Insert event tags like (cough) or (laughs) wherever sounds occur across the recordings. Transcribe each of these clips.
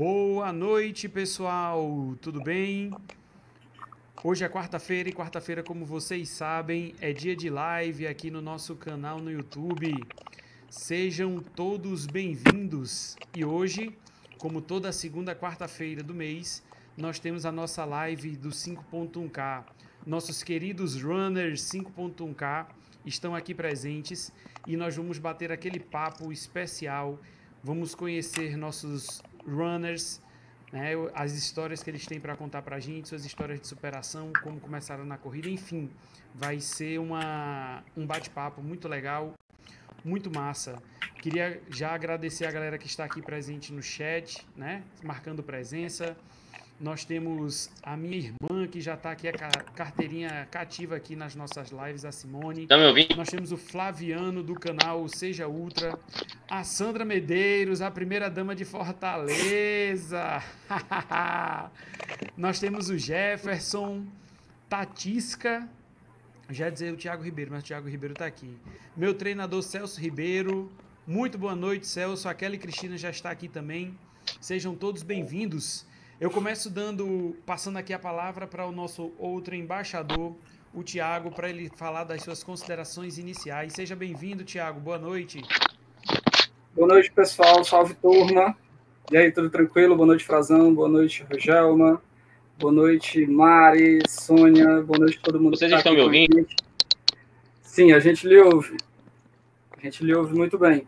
Boa noite, pessoal. Tudo bem? Hoje é quarta-feira e quarta-feira, como vocês sabem, é dia de live aqui no nosso canal no YouTube. Sejam todos bem-vindos. E hoje, como toda segunda quarta-feira do mês, nós temos a nossa live do 5.1K. Nossos queridos runners 5.1K estão aqui presentes e nós vamos bater aquele papo especial. Vamos conhecer nossos runners, né, as histórias que eles têm para contar para a gente, suas histórias de superação, como começaram na corrida, enfim, vai ser uma, um bate-papo muito legal, muito massa. Queria já agradecer a galera que está aqui presente no chat, né, marcando presença. Nós temos a minha irmã, que já está aqui, a carteirinha cativa aqui nas nossas lives, a Simone. Tá me ouvindo? Nós temos o Flaviano, do canal Seja Ultra. A Sandra Medeiros, a primeira dama de Fortaleza. (laughs) Nós temos o Jefferson, Tatisca. Já ia dizer o Thiago Ribeiro, mas o Thiago Ribeiro está aqui. Meu treinador Celso Ribeiro. Muito boa noite, Celso. A Kelly Cristina já está aqui também. Sejam todos bem-vindos. Eu começo dando, passando aqui a palavra para o nosso outro embaixador, o Tiago, para ele falar das suas considerações iniciais. Seja bem-vindo, Tiago. Boa noite. Boa noite, pessoal. Salve, turma. E aí, tudo tranquilo? Boa noite, Frazão. Boa noite, Rogelma. Boa noite, Mari, Sônia. Boa noite, todo mundo. Vocês tá estão me ouvindo? Sim, a gente lhe ouve. A gente lhe ouve muito bem.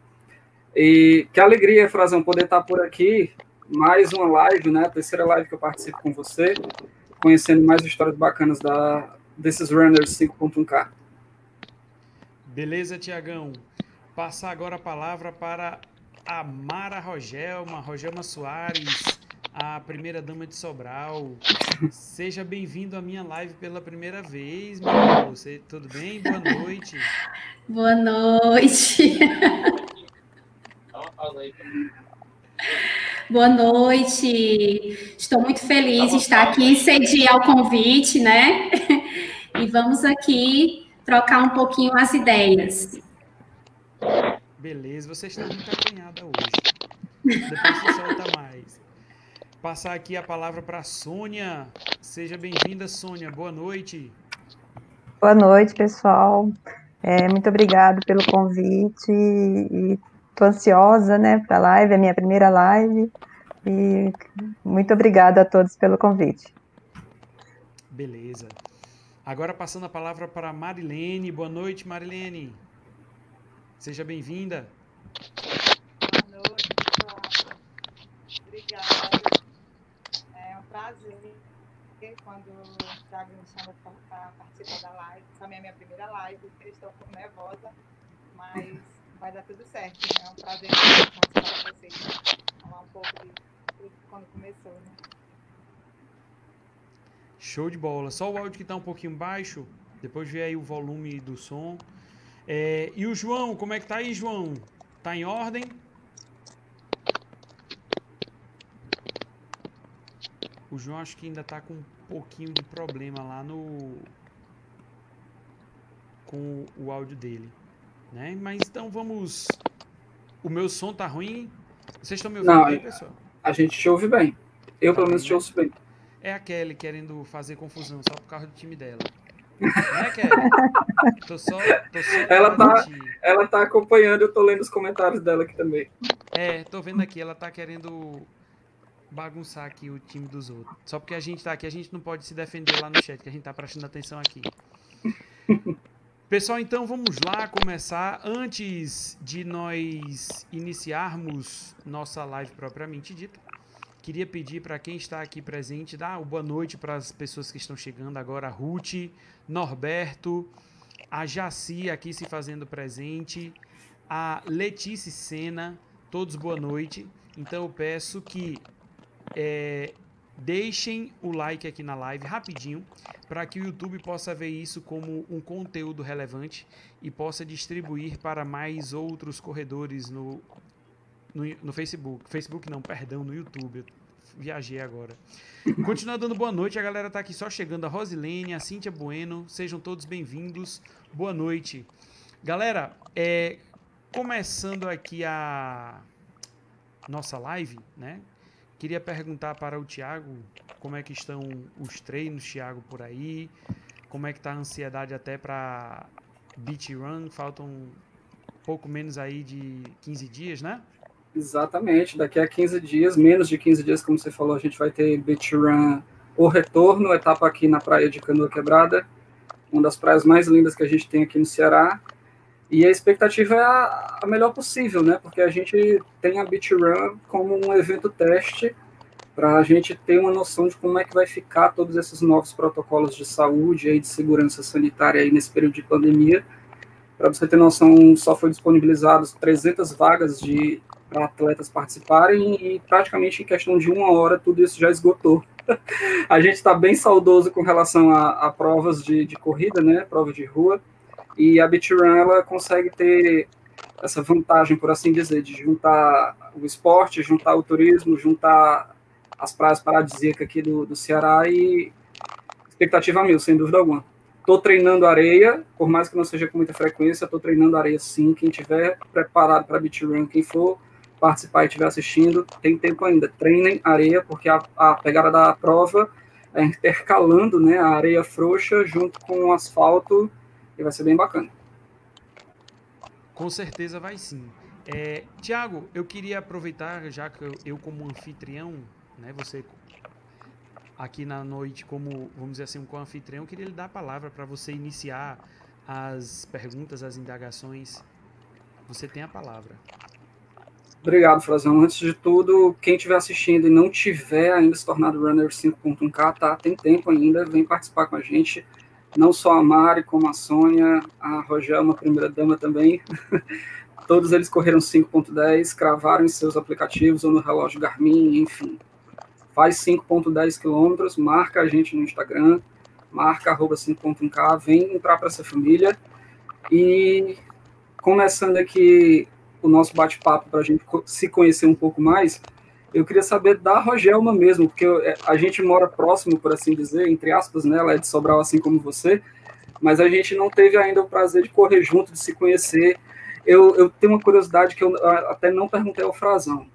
E que alegria, Frazão, poder estar por aqui mais uma live, né? A terceira live que eu participo com você, conhecendo mais histórias bacanas da, desses runners 5.1K. Beleza, Tiagão. Passar agora a palavra para a Mara Rogelma, Rogelma Soares, a primeira dama de Sobral. Seja bem-vindo à minha live pela primeira vez, meu amor. Você, tudo bem? Boa noite. Boa noite. Boa noite. Estou muito feliz de estar aqui, cedi ao convite, né? (laughs) E vamos aqui trocar um pouquinho as ideias. Beleza, você está muito acanhada hoje. Depois você solta mais. Passar aqui a palavra para a Sônia. Seja bem-vinda, Sônia. Boa noite. Boa noite, pessoal. É, muito obrigado pelo convite e Estou ansiosa, né, para a live, é a minha primeira live. E muito obrigada a todos pelo convite. Beleza. Agora passando a palavra para Marilene. Boa noite, Marilene. Seja bem-vinda. Boa noite, pessoal. Obrigada. É um prazer quando o Thiago me chama para participar da live. Também é a minha primeira live, estou um pouco nervosa, mas vai dar tudo certo. Né? É um prazer participar com vocês. Falar um pouco de tudo quando começou, né? Show de bola. Só o áudio que está um pouquinho baixo. Depois vê aí o volume do som. É, e o João, como é que tá aí, João? Tá em ordem? O João acho que ainda tá com um pouquinho de problema lá no com o áudio dele. Né? Mas então vamos. O meu som tá ruim? Vocês estão me ouvindo Não, bem, pessoal? A gente te ouve bem. Eu, tá pelo menos, te ouço bem. É a Kelly querendo fazer confusão só por causa do time dela. Né, Kelly? (laughs) tô só, tô só ela, tá, ela tá acompanhando, eu tô lendo os comentários dela aqui também. É, tô vendo aqui, ela tá querendo bagunçar aqui o time dos outros. Só porque a gente tá aqui, a gente não pode se defender lá no chat, que a gente tá prestando atenção aqui. (laughs) Pessoal, então vamos lá começar. Antes de nós iniciarmos nossa live propriamente dita, queria pedir para quem está aqui presente, dar uma boa noite para as pessoas que estão chegando agora, Ruth, Norberto, a Jaci aqui se fazendo presente, a Letícia Sena, todos boa noite. Então eu peço que é, Deixem o like aqui na live rapidinho para que o YouTube possa ver isso como um conteúdo relevante e possa distribuir para mais outros corredores no, no, no Facebook. Facebook não, perdão, no YouTube. Eu viajei agora. (coughs) Continuando dando boa noite, a galera tá aqui só chegando. A Rosilene, a Cíntia Bueno, sejam todos bem-vindos. Boa noite. Galera, é, começando aqui a nossa live, né? Queria perguntar para o Tiago como é que estão os treinos, Tiago, por aí, como é que está a ansiedade até para Beach Run, faltam pouco menos aí de 15 dias, né? Exatamente, daqui a 15 dias, menos de 15 dias, como você falou, a gente vai ter Beach Run o retorno, etapa aqui na praia de Canoa Quebrada, uma das praias mais lindas que a gente tem aqui no Ceará. E a expectativa é a, a melhor possível, né? Porque a gente tem a Beach Run como um evento teste para a gente ter uma noção de como é que vai ficar todos esses novos protocolos de saúde e de segurança sanitária aí nesse período de pandemia. Para você ter noção, só foi disponibilizados 300 vagas de para atletas participarem e praticamente em questão de uma hora tudo isso já esgotou. (laughs) a gente está bem saudoso com relação a, a provas de, de, corrida, né, prova de rua, e a Beach Run ela consegue ter essa vantagem, por assim dizer, de juntar o esporte, juntar o turismo, juntar as praias paradisíacas aqui do, do Ceará e expectativa mil, sem dúvida alguma. Estou treinando areia, por mais que não seja com muita frequência, estou treinando areia sim. Quem tiver preparado para beach quem for participar e estiver assistindo, tem tempo ainda. Treinem areia, porque a, a pegada da prova é intercalando né, a areia frouxa junto com o asfalto vai ser bem bacana. Com certeza vai sim. É, Tiago, eu queria aproveitar, já que eu, eu como anfitrião, né, você aqui na noite como, vamos dizer assim, como anfitrião, queria lhe dar a palavra para você iniciar as perguntas, as indagações. Você tem a palavra. Obrigado, Frazão. Antes de tudo, quem estiver assistindo e não tiver ainda se tornado runner 5.1K, tá? Tem tempo ainda, vem participar com a gente. Não só a Mari, como a Sônia, a Rogelma, primeira dama também. (laughs) Todos eles correram 5.10, cravaram em seus aplicativos ou no relógio Garmin, enfim faz 5.10 quilômetros, marca a gente no Instagram, marca arroba 5.1k, vem entrar para essa família. E começando aqui o nosso bate-papo para a gente se conhecer um pouco mais, eu queria saber da Rogelma mesmo, porque é, a gente mora próximo, por assim dizer, entre aspas, né? Ela é de Sobral, assim como você, mas a gente não teve ainda o prazer de correr junto, de se conhecer. Eu, eu tenho uma curiosidade que eu até não perguntei ao Frazão.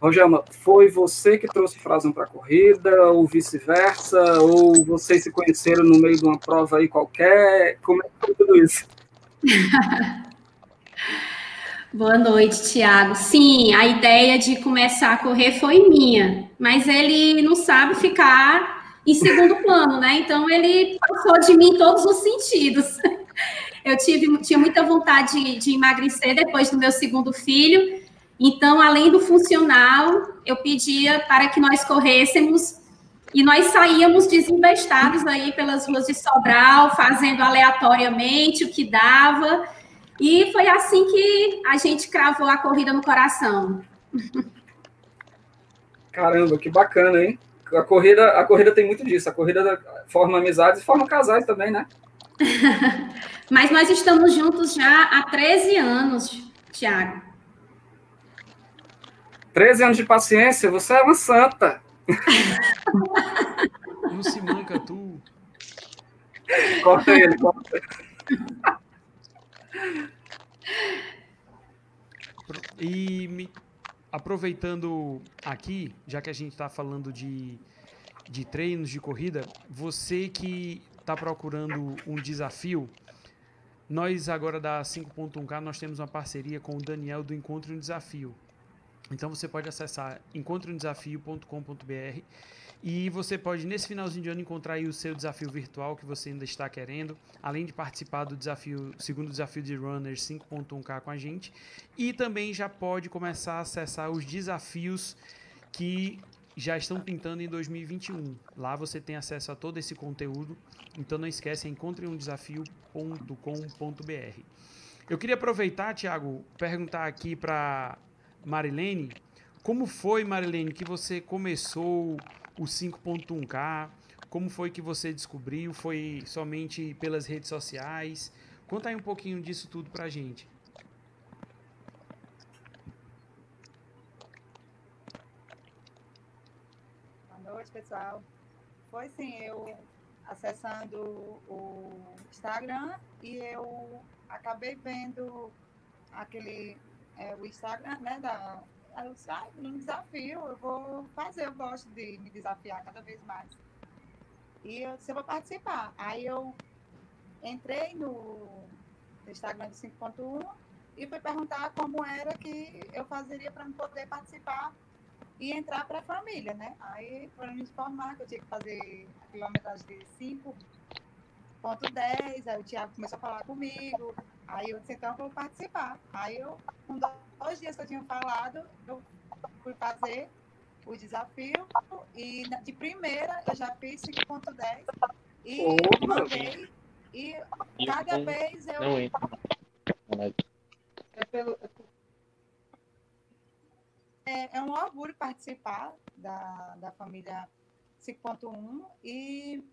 Rogelma, foi você que trouxe Frazão para a corrida, ou vice-versa, ou vocês se conheceram no meio de uma prova aí qualquer? Como é que foi tudo isso? (laughs) Boa noite, Tiago. Sim, a ideia de começar a correr foi minha, mas ele não sabe ficar em segundo (laughs) plano, né? Então ele passou de mim em todos os sentidos. Eu tive, tinha muita vontade de, de emagrecer depois do meu segundo filho, então, além do funcional, eu pedia para que nós corrêssemos e nós saíamos desinvestados aí pelas ruas de Sobral, fazendo aleatoriamente o que dava. E foi assim que a gente cravou a corrida no coração. Caramba, que bacana, hein? A corrida, a corrida tem muito disso. A corrida forma amizades e forma casais também, né? (laughs) Mas nós estamos juntos já há 13 anos, Tiago. 13 anos de paciência, você é uma santa. Não se manca, tu. (laughs) Corta ele, corta. E me, aproveitando aqui, já que a gente está falando de, de treinos de corrida, você que está procurando um desafio, nós agora da 5.1K, nós temos uma parceria com o Daniel do Encontro um Desafio. Então você pode acessar encontroumdesafio.com.br e você pode, nesse finalzinho de ano, encontrar o seu desafio virtual que você ainda está querendo, além de participar do desafio, segundo desafio de Runners 5.1K com a gente. E também já pode começar a acessar os desafios que já estão pintando em 2021. Lá você tem acesso a todo esse conteúdo. Então não esquece, encontreumdesafio.com.br. Eu queria aproveitar, Thiago, perguntar aqui para Marilene. Como foi, Marilene, que você começou o 5.1K? Como foi que você descobriu? Foi somente pelas redes sociais? Conta aí um pouquinho disso tudo pra gente. Boa noite, pessoal. Foi sim, eu acessando o Instagram e eu acabei vendo aquele é, o Instagram, né, da, Aí eu disse, ah, um desafio, eu vou fazer, eu gosto de me desafiar cada vez mais. E eu disse, eu vou participar. Aí eu entrei no Instagram do 5.1 e fui perguntar como era que eu fazeria para poder participar e entrar para a família, né? Aí foram me informar que eu tinha que fazer quilometragem de 5.10, aí o Tiago começou a falar comigo, aí eu disse, então eu vou participar. Aí eu, com dois dias que eu tinha falado, eu fui fazer o desafio e de primeira eu já fiz 5.10 e mandei e cada vez eu. Não entra. É, pelo, é, é um orgulho participar da, da família 5.1 e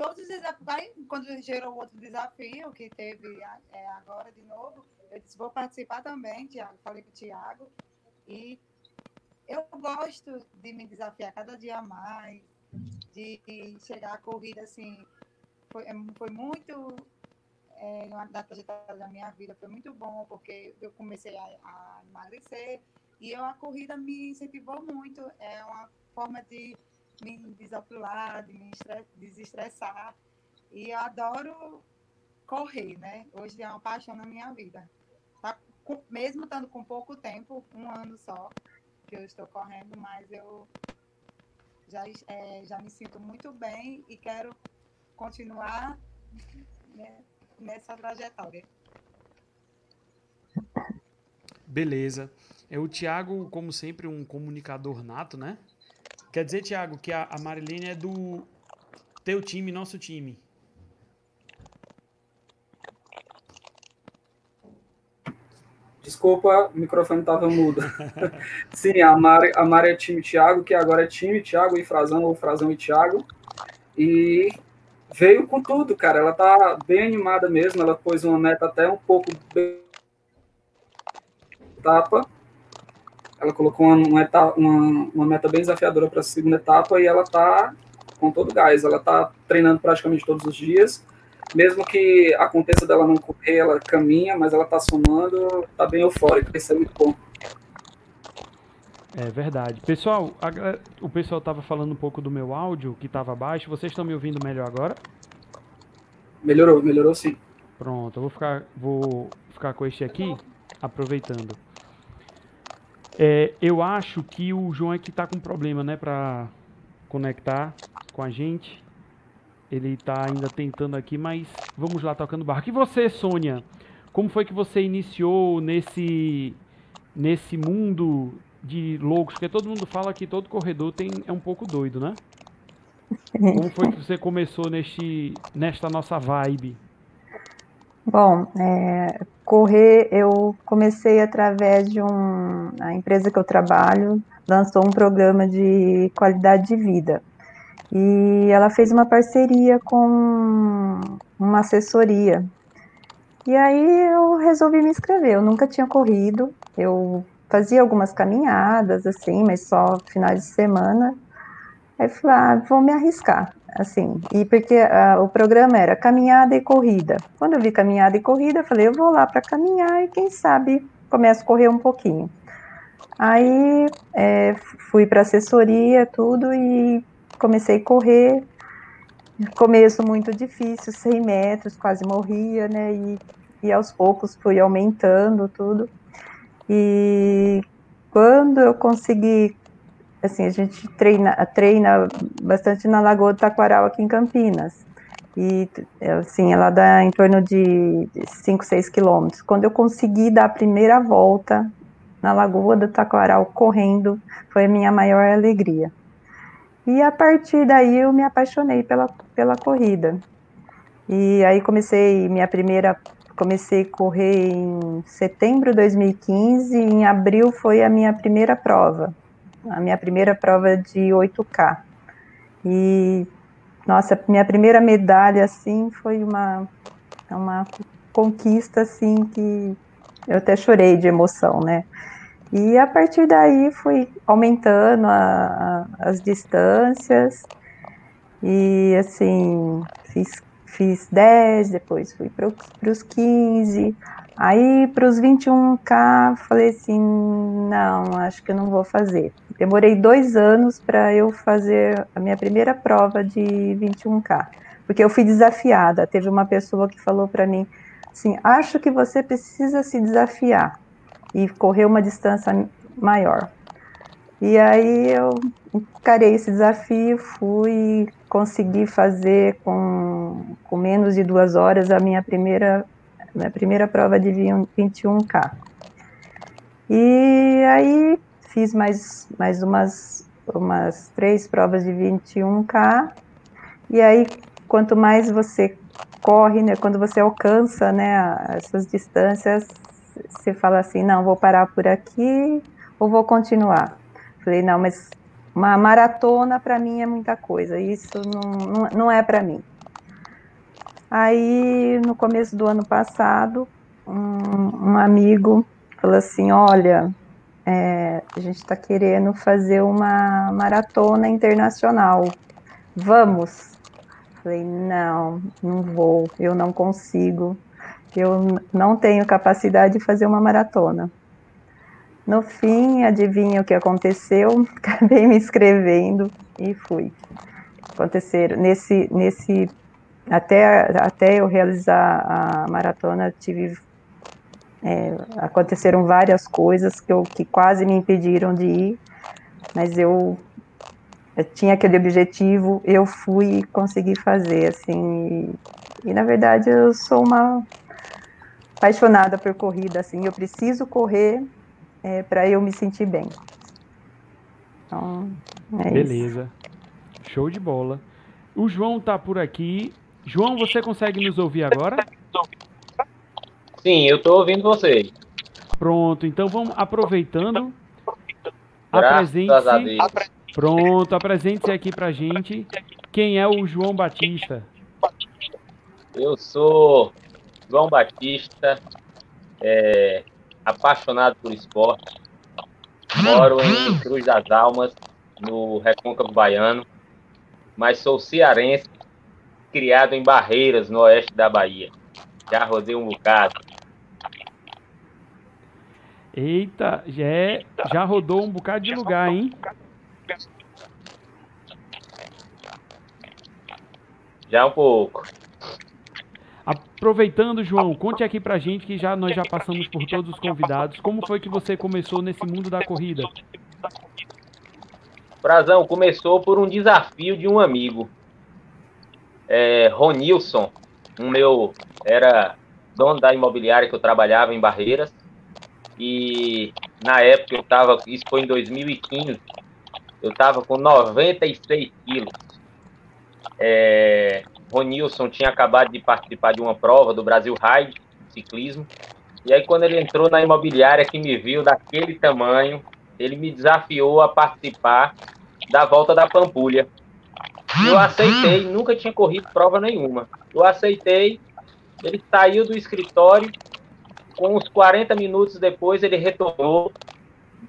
todos os desafios, quando gerou outro desafio que teve é, agora de novo, eu disse, vou participar também, Tiago, falei com o Tiago, e eu gosto de me desafiar cada dia mais, de chegar à corrida assim, foi, é, foi muito é, da trajetória da minha vida, foi muito bom, porque eu comecei a, a emagrecer e eu, a corrida me incentivou muito, é uma forma de me desopilar, de me desestressar, e eu adoro correr, né? Hoje é uma paixão na minha vida. Tá, mesmo estando com pouco tempo, um ano só, que eu estou correndo, mas eu já, é, já me sinto muito bem e quero continuar né, nessa trajetória. Beleza. É o Tiago, como sempre, um comunicador nato, né? Quer dizer, Tiago, que a, a Marilene é do teu time, nosso time. Desculpa, o microfone estava mudo. (laughs) Sim, a Mari, a Mari é time Thiago, que agora é time Thiago e Frazão, ou Frazão e Thiago. E veio com tudo, cara. Ela tá bem animada mesmo. Ela pôs uma meta até um pouco etapa. Ela colocou uma, uma, uma, meta bem desafiadora para a segunda etapa e ela tá com todo gás. Ela tá treinando praticamente todos os dias mesmo que aconteça dela não correr, ela caminha, mas ela tá somando, tá bem eufórica, isso é muito bom. É verdade. Pessoal, a, o pessoal tava falando um pouco do meu áudio, que tava baixo. Vocês estão me ouvindo melhor agora? Melhorou, melhorou sim. Pronto, eu vou ficar, vou ficar com este aqui, aproveitando. É, eu acho que o João é que tá com problema, né, para conectar com a gente. Ele está ainda tentando aqui, mas vamos lá tocando barco. E você, Sônia? Como foi que você iniciou nesse nesse mundo de loucos? Porque todo mundo fala que todo corredor tem é um pouco doido, né? (laughs) Como foi que você começou neste nesta nossa vibe? Bom, é, correr eu comecei através de um a empresa que eu trabalho lançou um programa de qualidade de vida e ela fez uma parceria com uma assessoria. E aí eu resolvi me inscrever. Eu nunca tinha corrido, eu fazia algumas caminhadas, assim, mas só finais de semana. Aí falei, ah, vou me arriscar, assim. E porque uh, o programa era caminhada e corrida. Quando eu vi caminhada e corrida, eu falei, eu vou lá para caminhar e quem sabe começo a correr um pouquinho. Aí é, fui para assessoria, tudo, e comecei a correr, começo muito difícil, 100 metros, quase morria, né, e, e aos poucos fui aumentando tudo, e quando eu consegui, assim, a gente treina, treina bastante na Lagoa do Taquaral aqui em Campinas, e assim, ela dá em torno de 5, 6 quilômetros. Quando eu consegui dar a primeira volta na Lagoa do Taquaral correndo, foi a minha maior alegria. E a partir daí eu me apaixonei pela, pela corrida. E aí comecei minha primeira comecei a correr em setembro de 2015 e em abril foi a minha primeira prova. A minha primeira prova de 8K. E nossa, minha primeira medalha assim foi uma uma conquista assim que eu até chorei de emoção, né? E a partir daí fui aumentando a, a, as distâncias e assim fiz, fiz 10, depois fui para os 15, Aí, para os 21K, falei assim: não, acho que eu não vou fazer. Demorei dois anos para eu fazer a minha primeira prova de 21K, porque eu fui desafiada. Teve uma pessoa que falou para mim assim: acho que você precisa se desafiar e correr uma distância maior. E aí eu encarei esse desafio, fui conseguir fazer com, com menos de duas horas a minha primeira minha primeira prova de 21K. E aí fiz mais, mais umas, umas três provas de 21K, e aí quanto mais você corre, né, quando você alcança, né, essas distâncias, você fala assim, não, vou parar por aqui ou vou continuar. Falei, não, mas uma maratona para mim é muita coisa, isso não, não, não é para mim. Aí, no começo do ano passado, um, um amigo falou assim: Olha, é, a gente está querendo fazer uma maratona internacional. Vamos? Falei: Não, não vou, eu não consigo. Eu não tenho capacidade de fazer uma maratona. No fim, adivinha o que aconteceu? (laughs) Acabei me inscrevendo e fui. Aconteceram nesse nesse até, até eu realizar a maratona, tive é, aconteceram várias coisas que, eu, que quase me impediram de ir, mas eu, eu tinha aquele objetivo, eu fui e consegui fazer, assim, e, e na verdade eu sou uma apaixonada por corrida, assim, eu preciso correr é, para eu me sentir bem. Então, é Beleza. Isso. Show de bola. O João tá por aqui. João, você consegue nos ouvir agora? Sim, eu estou ouvindo vocês. Pronto, então vamos aproveitando. Apresente-se. Pronto, apresente-se aqui pra gente. Quem é o João Batista? Eu sou João Batista, é, apaixonado por esporte. Moro em Cruz das Almas, no Recôncavo Baiano, mas sou cearense criado em Barreiras, no oeste da Bahia. Já rodei um bocado. Eita, já, é, já rodou um bocado de lugar, hein? Já um pouco. Aproveitando, João, conte aqui pra gente que já nós já passamos por todos os convidados. Como foi que você começou nesse mundo da corrida? Frazão, começou por um desafio de um amigo é, Ronilson, um meu era dono da imobiliária que eu trabalhava em Barreiras e na época eu estava, isso foi em 2015, eu estava com 96 quilos. É, Ronilson tinha acabado de participar de uma prova do Brasil Ride, ciclismo, e aí quando ele entrou na imobiliária que me viu daquele tamanho, ele me desafiou a participar da volta da Pampulha. Eu aceitei, nunca tinha corrido prova nenhuma. Eu aceitei, ele saiu do escritório, com uns 40 minutos depois ele retornou,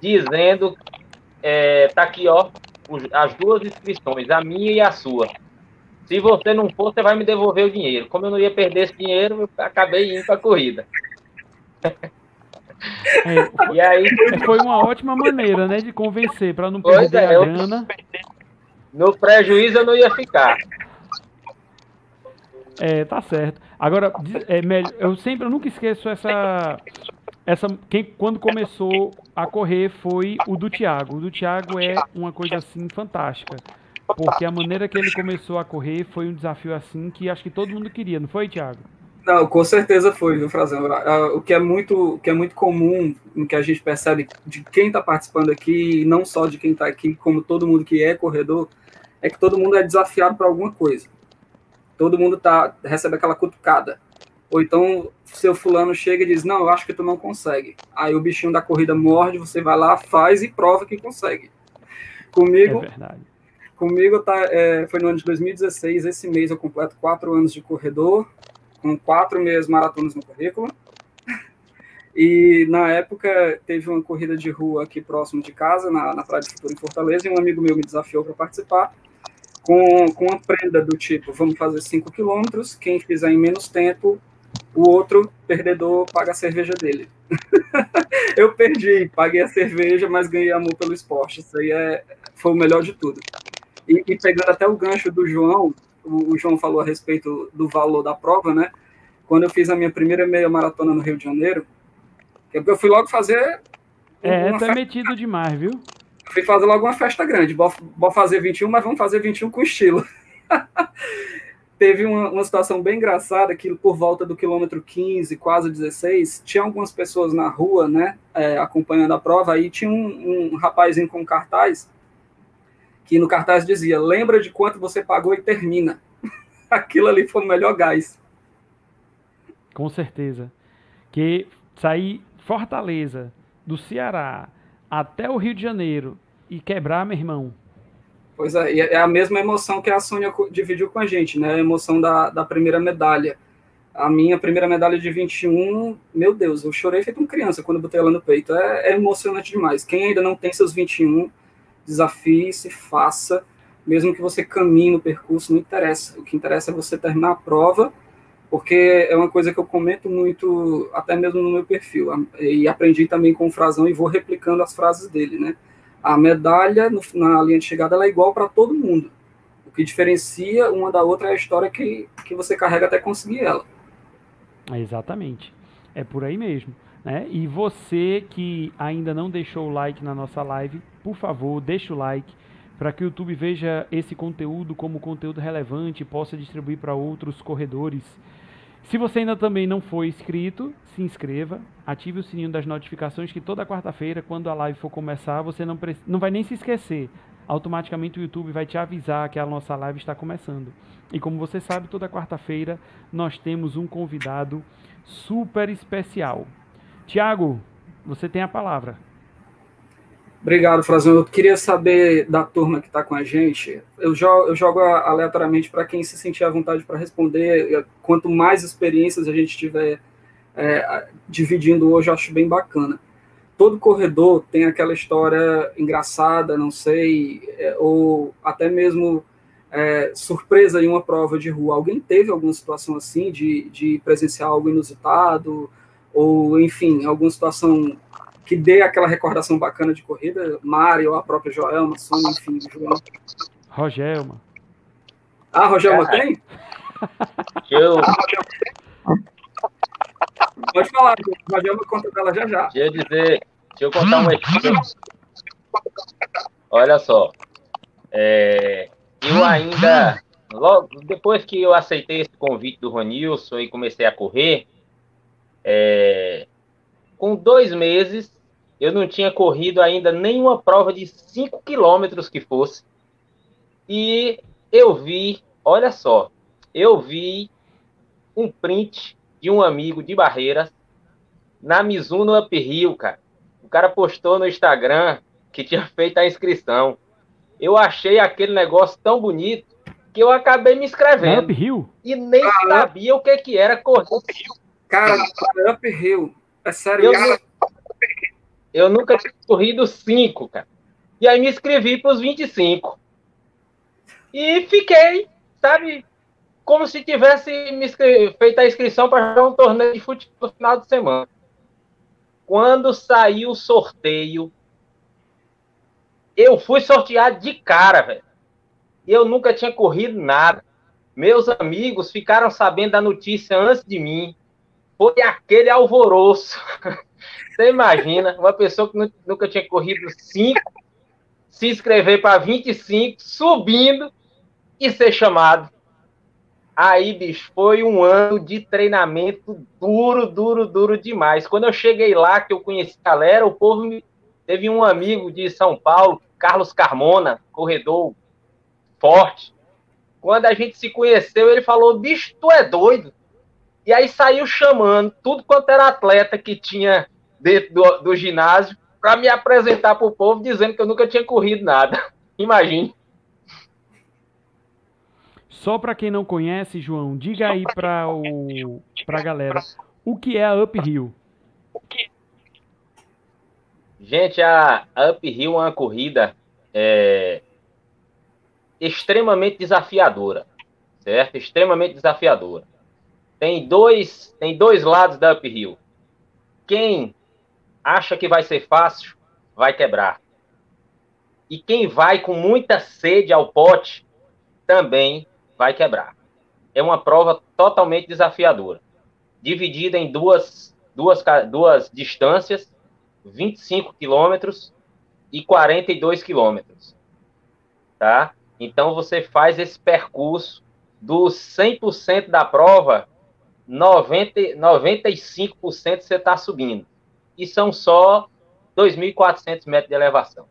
dizendo, é, tá aqui ó, as duas inscrições, a minha e a sua. Se você não for, você vai me devolver o dinheiro. Como eu não ia perder esse dinheiro, eu acabei indo para a corrida. É, e aí foi uma ótima maneira, né, de convencer para não perder é, a grana. No prejuízo eu não ia ficar. É, tá certo. Agora, é, eu sempre, eu nunca esqueço essa, essa, quem quando começou a correr foi o do Thiago. O do Thiago é uma coisa assim fantástica, porque a maneira que ele começou a correr foi um desafio assim que acho que todo mundo queria, não foi, Thiago? Não, com certeza foi, viu, Frazão? O que é muito, o que é muito comum, o que a gente percebe de quem está participando aqui, e não só de quem está aqui, como todo mundo que é corredor, é que todo mundo é desafiado para alguma coisa. Todo mundo tá, recebe aquela cutucada. Ou então, seu fulano chega e diz, não, eu acho que tu não consegue. Aí o bichinho da corrida morde, você vai lá, faz e prova que consegue. Comigo, é. Comigo tá, é, foi no ano de 2016, esse mês eu completo quatro anos de corredor, com quatro meses maratonas no currículo. E na época teve uma corrida de rua aqui próximo de casa, na, na Praia de Futuro em Fortaleza, e um amigo meu me desafiou para participar com, com uma prenda do tipo, vamos fazer 5 quilômetros, quem fizer em menos tempo o outro perdedor paga a cerveja dele. (laughs) eu perdi, paguei a cerveja, mas ganhei amor pelo esporte. Isso aí é, foi o melhor de tudo. E, e pegando até o gancho do João, o, o, João falou a respeito do valor da prova, né? Quando eu fiz a minha primeira meia maratona no Rio de Janeiro, eu fui logo fazer. É, tá festa... metido demais, viu? Fui fazer logo uma festa grande. Vou, vou fazer 21, mas vamos fazer 21 com estilo. (laughs) teve uma, uma, situação bem engraçada que por volta do quilômetro 15, quase 16, tinha algumas pessoas na rua, né, é, acompanhando a prova, aí tinha um, um rapazinho com cartaz, que no cartaz dizia, lembra de quanto você pagou e termina. (laughs) Aquilo ali foi o melhor gás. Com certeza. Que sair Fortaleza, do Ceará, até o Rio de Janeiro e quebrar, meu irmão, Pois é, é a mesma emoção que a Sônia dividiu com a gente, né? A emoção da, da primeira medalha. A minha primeira medalha de 21, meu Deus, eu chorei feito uma criança quando botei ela no peito. É, é emocionante demais. Quem ainda não tem seus 21, desafie-se, faça. Mesmo que você caminhe no percurso, não interessa. O que interessa é você terminar a prova, porque é uma coisa que eu comento muito, até mesmo no meu perfil. E aprendi também com o Frazão e vou replicando as frases dele, né? a medalha no, na linha de chegada é igual para todo mundo. O que diferencia uma da outra é a história que, que você carrega até conseguir ela. Exatamente. É por aí mesmo. Né? E você que ainda não deixou o like na nossa live, por favor, deixa o like para que o YouTube veja esse conteúdo como conteúdo relevante e possa distribuir para outros corredores se você ainda também não foi inscrito, se inscreva, ative o sininho das notificações que toda quarta-feira, quando a live for começar, você não, não vai nem se esquecer. Automaticamente o YouTube vai te avisar que a nossa live está começando. E como você sabe, toda quarta-feira nós temos um convidado super especial. Tiago, você tem a palavra. Obrigado, Frazão. Eu queria saber da turma que está com a gente. Eu jogo, eu jogo aleatoriamente para quem se sentir à vontade para responder. Quanto mais experiências a gente tiver é, dividindo hoje, eu acho bem bacana. Todo corredor tem aquela história engraçada, não sei, é, ou até mesmo é, surpresa em uma prova de rua. Alguém teve alguma situação assim de, de presenciar algo inusitado? Ou, enfim, alguma situação que dê aquela recordação bacana de corrida, Mário, a própria Joelma, Sônia, enfim, João. Rogelma. Ah, Rogelma tem? (laughs) Eu... Pode falar, Rogelma conta dela já já. Deixa eu dizer, deixa eu contar uma história. Olha só, é, eu ainda, logo depois que eu aceitei esse convite do Ronilson e comecei a correr, é, com dois meses, eu não tinha corrido ainda nenhuma prova de 5 quilômetros que fosse. E eu vi, olha só, eu vi um print de um amigo de Barreiras na Mizuno Up Hill, cara. O cara postou no Instagram que tinha feito a inscrição. Eu achei aquele negócio tão bonito que eu acabei me inscrevendo. Up Hill? E nem sabia o que, que era correr. Cara, Up Hill é sério, eu, cara... eu nunca tinha corrido 5, cara. E aí me inscrevi para os 25. E fiquei, sabe, como se tivesse feito a inscrição para jogar um torneio de futebol no final de semana. Quando saiu o sorteio, eu fui sorteado de cara, velho. Eu nunca tinha corrido nada. Meus amigos ficaram sabendo da notícia antes de mim foi aquele alvoroço. (laughs) Você imagina, uma pessoa que nunca tinha corrido 5, se inscrever para 25, subindo e ser chamado. Aí, bicho, foi um ano de treinamento duro, duro, duro demais. Quando eu cheguei lá, que eu conheci a galera, o povo me... teve um amigo de São Paulo, Carlos Carmona, corredor forte. Quando a gente se conheceu, ele falou: bicho, tu é doido. E aí saiu chamando tudo quanto era atleta que tinha dentro do, do ginásio para me apresentar para o povo dizendo que eu nunca tinha corrido nada. (laughs) Imagine. Só para quem não conhece, João, diga aí para o para a galera o que é a Uphill. Gente, a, a Uphill é uma corrida é, extremamente desafiadora, certo? Extremamente desafiadora. Tem dois, tem dois lados da uphill. Quem acha que vai ser fácil, vai quebrar. E quem vai com muita sede ao pote, também vai quebrar. É uma prova totalmente desafiadora, dividida em duas, duas, duas distâncias, 25 quilômetros e 42 quilômetros. Tá? Então você faz esse percurso dos 100% da prova, 90, 95% você está subindo. E são só 2.400 metros de elevação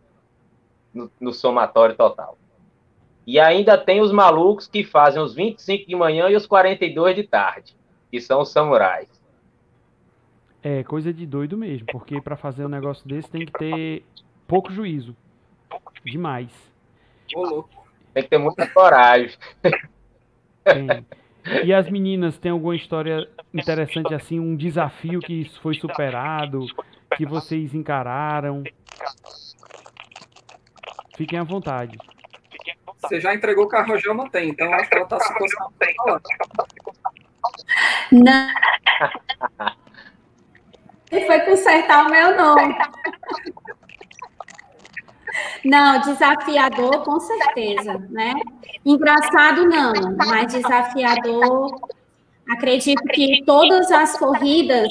no, no, somatório total. E ainda tem os malucos que fazem os 25 de manhã e os 42 de tarde, que são os samurais. É, coisa de doido mesmo, porque para fazer um negócio desse tem que ter pouco juízo. Demais. Tem que ter muita coragem. Tem. E as meninas, tem alguma história interessante assim, um desafio que foi superado, que vocês encararam? Fiquem à vontade. Você já entregou o carro, a Jama tem, então acho que ela está se falar. Não. Ele foi consertar o meu nome. Não, desafiador, com certeza, né? Engraçado não, mas desafiador. Acredito que todas as corridas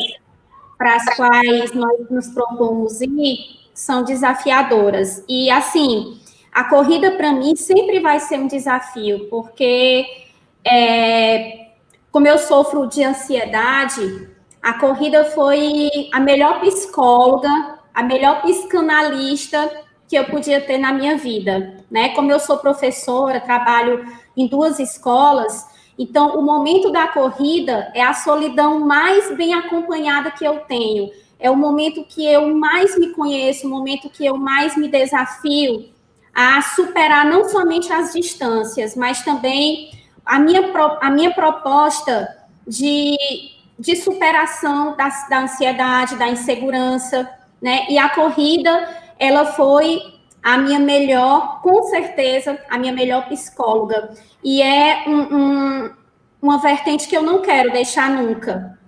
para as quais nós nos propomos ir são desafiadoras. E assim, a corrida para mim sempre vai ser um desafio, porque é, como eu sofro de ansiedade, a corrida foi a melhor psicóloga, a melhor psicanalista que eu podia ter na minha vida, né? Como eu sou professora, trabalho em duas escolas, então o momento da corrida é a solidão mais bem acompanhada que eu tenho. É o momento que eu mais me conheço, o momento que eu mais me desafio a superar não somente as distâncias, mas também a minha, a minha proposta de, de superação da, da ansiedade, da insegurança, né? E a corrida ela foi a minha melhor, com certeza, a minha melhor psicóloga. E é um, um, uma vertente que eu não quero deixar nunca.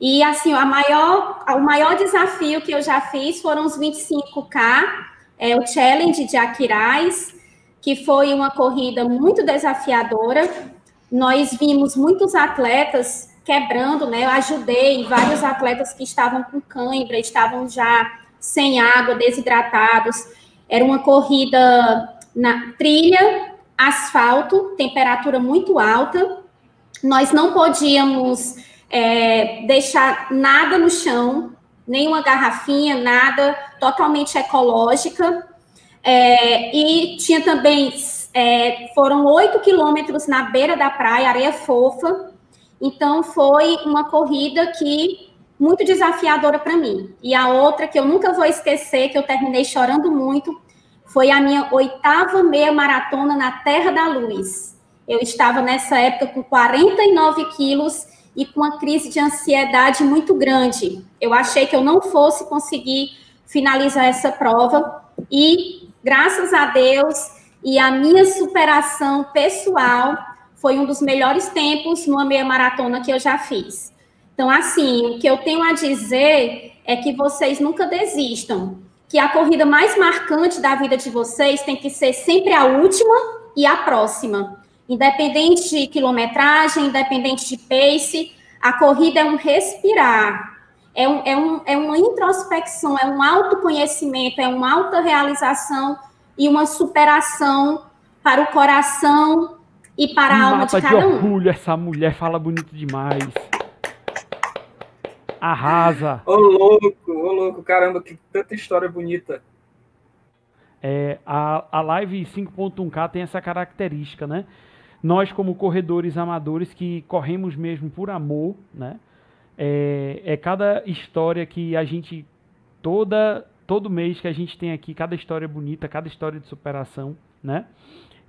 E, assim, a maior, o maior desafio que eu já fiz foram os 25K, é o Challenge de Aquiraz, que foi uma corrida muito desafiadora. Nós vimos muitos atletas quebrando, né? Eu ajudei vários atletas que estavam com cãibra, estavam já sem água, desidratados. Era uma corrida na trilha, asfalto, temperatura muito alta. Nós não podíamos é, deixar nada no chão, nenhuma garrafinha, nada, totalmente ecológica. É, e tinha também, é, foram oito quilômetros na beira da praia, areia fofa. Então, foi uma corrida que muito desafiadora para mim. E a outra que eu nunca vou esquecer, que eu terminei chorando muito, foi a minha oitava meia maratona na Terra da Luz. Eu estava nessa época com 49 quilos e com uma crise de ansiedade muito grande. Eu achei que eu não fosse conseguir finalizar essa prova e, graças a Deus e a minha superação pessoal, foi um dos melhores tempos numa meia maratona que eu já fiz. Então, assim, o que eu tenho a dizer é que vocês nunca desistam. Que a corrida mais marcante da vida de vocês tem que ser sempre a última e a próxima. Independente de quilometragem, independente de pace, a corrida é um respirar, é, um, é, um, é uma introspecção, é um autoconhecimento, é uma autorrealização e uma superação para o coração e para a alma de cada de orgulho, um. Essa mulher fala bonito demais. Arrasa. Ô louco, ô louco, caramba, que tanta história bonita. É, a, a live 5.1K tem essa característica, né? Nós, como corredores amadores que corremos mesmo por amor, né? É, é cada história que a gente, toda, todo mês que a gente tem aqui, cada história bonita, cada história de superação, né?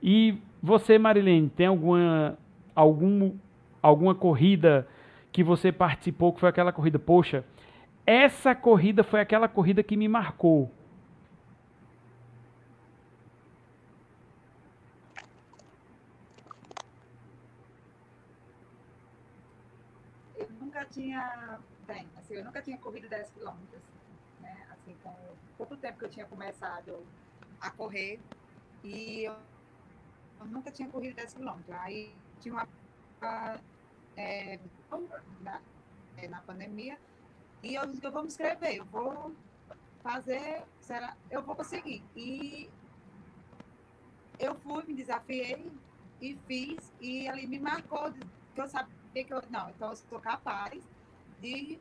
E você, Marilene, tem alguma, algum, alguma corrida que você participou, que foi aquela corrida, poxa, essa corrida foi aquela corrida que me marcou. tinha, bem, assim, eu nunca tinha corrido 10 quilômetros, né? Assim, com pouco tempo que eu tinha começado a correr e eu, eu nunca tinha corrido 10 quilômetros. Aí tinha uma é, na, é, na pandemia e eu, eu vou me inscrever, eu vou fazer, será, eu vou conseguir. E eu fui, me desafiei e fiz, e ali me marcou, que eu sabia que eu, não, então eu sou capaz de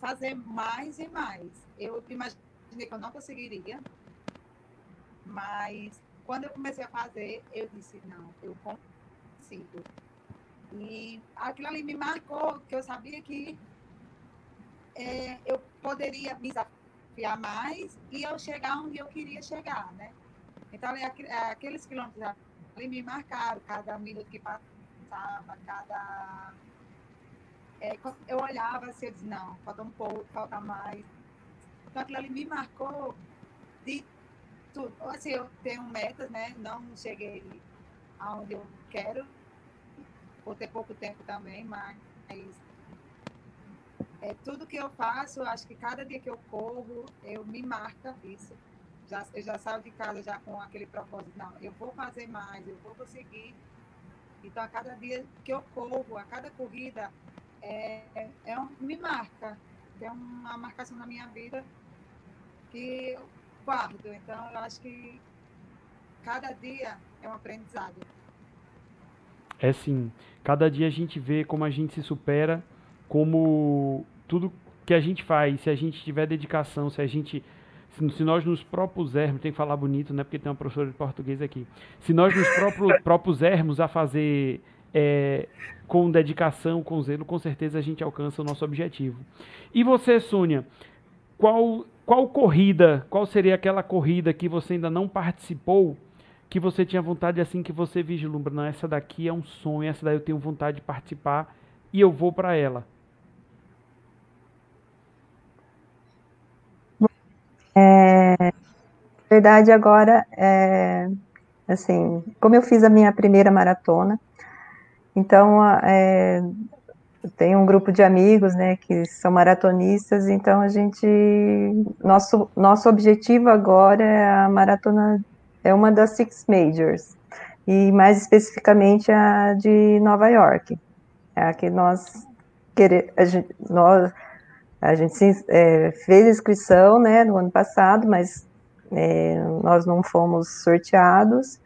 fazer mais e mais. Eu imaginei que eu não conseguiria, mas quando eu comecei a fazer, eu disse, não, eu consigo. E aquilo ali me marcou, que eu sabia que é, eu poderia me desafiar mais e eu chegar onde eu queria chegar, né? Então, aqueles quilômetros ali me marcaram, cada minuto que passava, cada... É, eu olhava assim, eu disse, não, falta um pouco, falta mais. Então, aquilo ali me marcou de tudo. Assim, eu tenho metas, né? Não cheguei aonde eu quero, por ter pouco tempo também, mas é, tudo que eu faço, acho que cada dia que eu corro, eu me marca isso. Já, eu já saio de casa já com aquele propósito, não, eu vou fazer mais, eu vou conseguir. Então, a cada dia que eu corro, a cada corrida, é, é um, me marca. Tem uma marcação na minha vida que eu guardo. Então, eu acho que cada dia é um aprendizado. É sim. Cada dia a gente vê como a gente se supera, como tudo que a gente faz, se a gente tiver dedicação, se a gente se, nós nos propusermos, tem que falar bonito, né? Porque tem uma professora de português aqui. Se nós nos (laughs) propusermos a fazer é, com dedicação, com zelo, com certeza a gente alcança o nosso objetivo. E você, Sônia, qual, qual corrida, qual seria aquela corrida que você ainda não participou, que você tinha vontade assim que você vislumbra, não, essa daqui é um sonho, essa daí eu tenho vontade de participar e eu vou para ela? É, verdade, agora, é, assim, como eu fiz a minha primeira maratona, então, é, eu tenho um grupo de amigos, né, que são maratonistas, então a gente, nosso, nosso objetivo agora é a maratona, é uma das Six Majors, e mais especificamente a de Nova York, é a que nós queremos, nós, a gente é, fez inscrição, né, no ano passado, mas é, nós não fomos sorteados,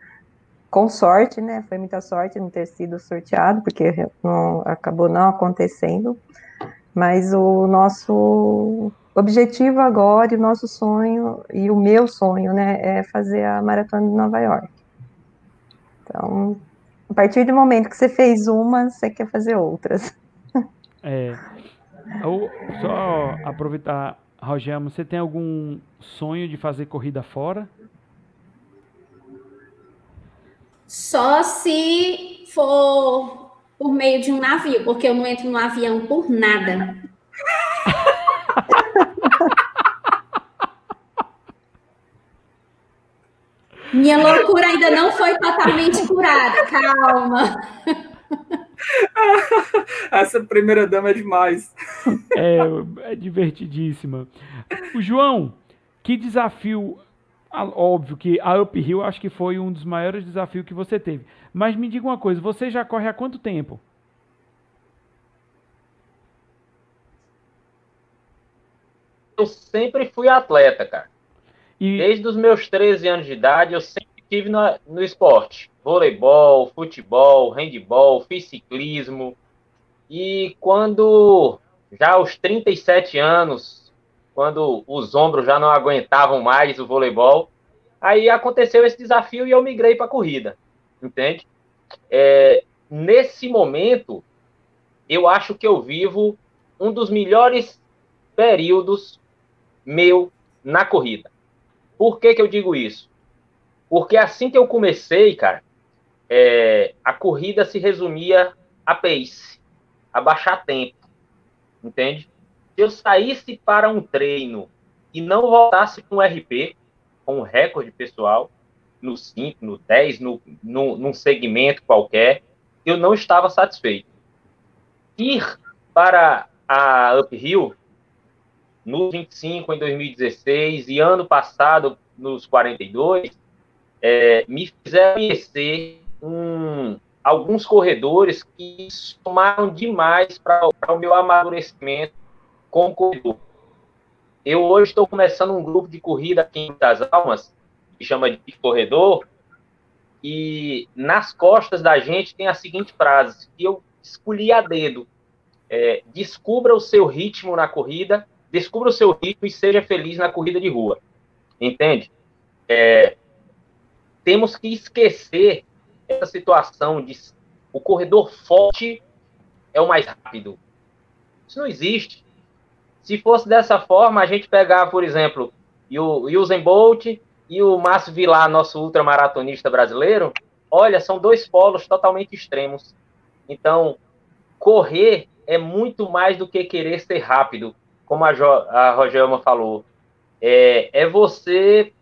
com sorte, né, foi muita sorte não ter sido sorteado, porque não, acabou não acontecendo, mas o nosso objetivo agora, o nosso sonho, e o meu sonho, né, é fazer a Maratona de Nova York. Então, a partir do momento que você fez uma, você quer fazer outras. É, eu, só aproveitar, Rogério, você tem algum sonho de fazer corrida fora? Só se for por meio de um navio, porque eu não entro no avião por nada. (laughs) Minha loucura ainda não foi totalmente curada, calma. (laughs) Essa primeira dama é demais. É, é divertidíssima. O João, que desafio. Óbvio que a Uphill acho que foi um dos maiores desafios que você teve. Mas me diga uma coisa, você já corre há quanto tempo? Eu sempre fui atleta, cara. E... Desde os meus 13 anos de idade, eu sempre estive no, no esporte voleibol, futebol, handball, fiz ciclismo. E quando, já aos 37 anos, quando os ombros já não aguentavam mais o voleibol, aí aconteceu esse desafio e eu migrei para a corrida, entende? É, nesse momento, eu acho que eu vivo um dos melhores períodos meu na corrida. Por que, que eu digo isso? Porque assim que eu comecei, cara, é, a corrida se resumia a pace, a baixar tempo, entende? Se eu saísse para um treino e não voltasse com um RP, com um recorde pessoal, no 5, no 10, no, no, num segmento qualquer, eu não estava satisfeito. Ir para a Uphill, no 25 em 2016 e ano passado nos 42, é, me fizeram conhecer um, alguns corredores que somaram demais para o meu amadurecimento como corredor. Eu hoje estou começando um grupo de corrida aqui em Das Almas, que chama de Corredor, e nas costas da gente tem a seguinte frase, que eu escolhi a dedo. É, descubra o seu ritmo na corrida, descubra o seu ritmo e seja feliz na corrida de rua. Entende? É, temos que esquecer essa situação de o corredor forte é o mais rápido. Isso não existe. Se fosse dessa forma, a gente pegava, por exemplo, o Usain Bolt e o Márcio Vilar, nosso ultramaratonista brasileiro, olha, são dois polos totalmente extremos. Então, correr é muito mais do que querer ser rápido, como a, jo a Rogelma falou. É, é você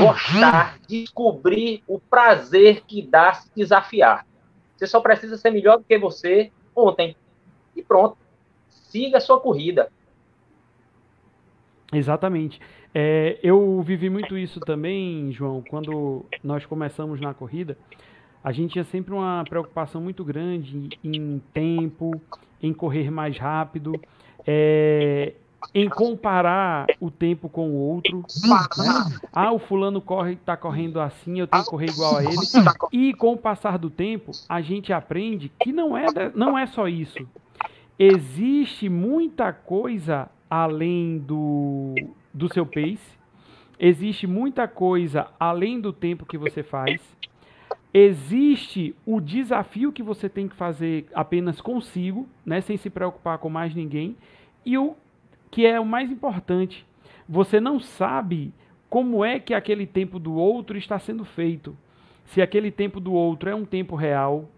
gostar, descobrir o prazer que dá se desafiar. Você só precisa ser melhor do que você ontem. E pronto. Siga a sua corrida. Exatamente. É, eu vivi muito isso também, João, quando nós começamos na corrida. A gente tinha sempre uma preocupação muito grande em tempo, em correr mais rápido. É, em comparar o tempo com o outro. Né? Ah, o fulano corre, está correndo assim, eu tenho que correr igual a ele. E com o passar do tempo, a gente aprende que não é, não é só isso. Existe muita coisa além do, do seu pace. Existe muita coisa além do tempo que você faz. Existe o desafio que você tem que fazer apenas consigo, né, sem se preocupar com mais ninguém. E o que é o mais importante. Você não sabe como é que aquele tempo do outro está sendo feito. Se aquele tempo do outro é um tempo real,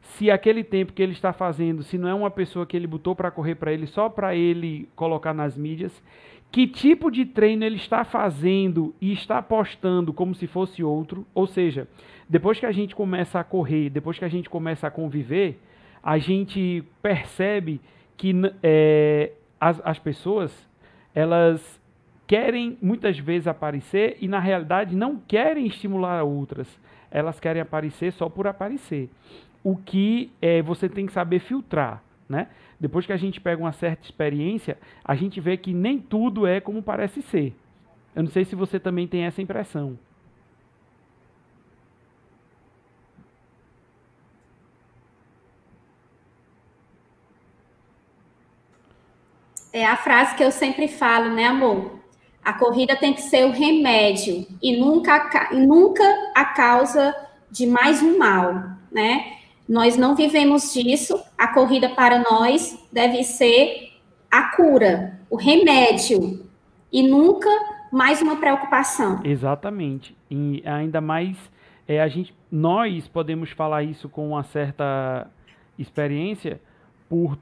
se aquele tempo que ele está fazendo, se não é uma pessoa que ele botou para correr para ele só para ele colocar nas mídias, que tipo de treino ele está fazendo e está postando como se fosse outro, ou seja, depois que a gente começa a correr, depois que a gente começa a conviver, a gente percebe que é, as, as pessoas, elas querem muitas vezes aparecer e na realidade não querem estimular outras. Elas querem aparecer só por aparecer. O que é, você tem que saber filtrar, né? Depois que a gente pega uma certa experiência, a gente vê que nem tudo é como parece ser. Eu não sei se você também tem essa impressão. É a frase que eu sempre falo, né, amor? A corrida tem que ser o remédio e nunca, nunca a causa de mais um mal, né? Nós não vivemos disso. A corrida para nós deve ser a cura, o remédio e nunca mais uma preocupação. Exatamente. E ainda mais é, a gente, nós podemos falar isso com uma certa experiência por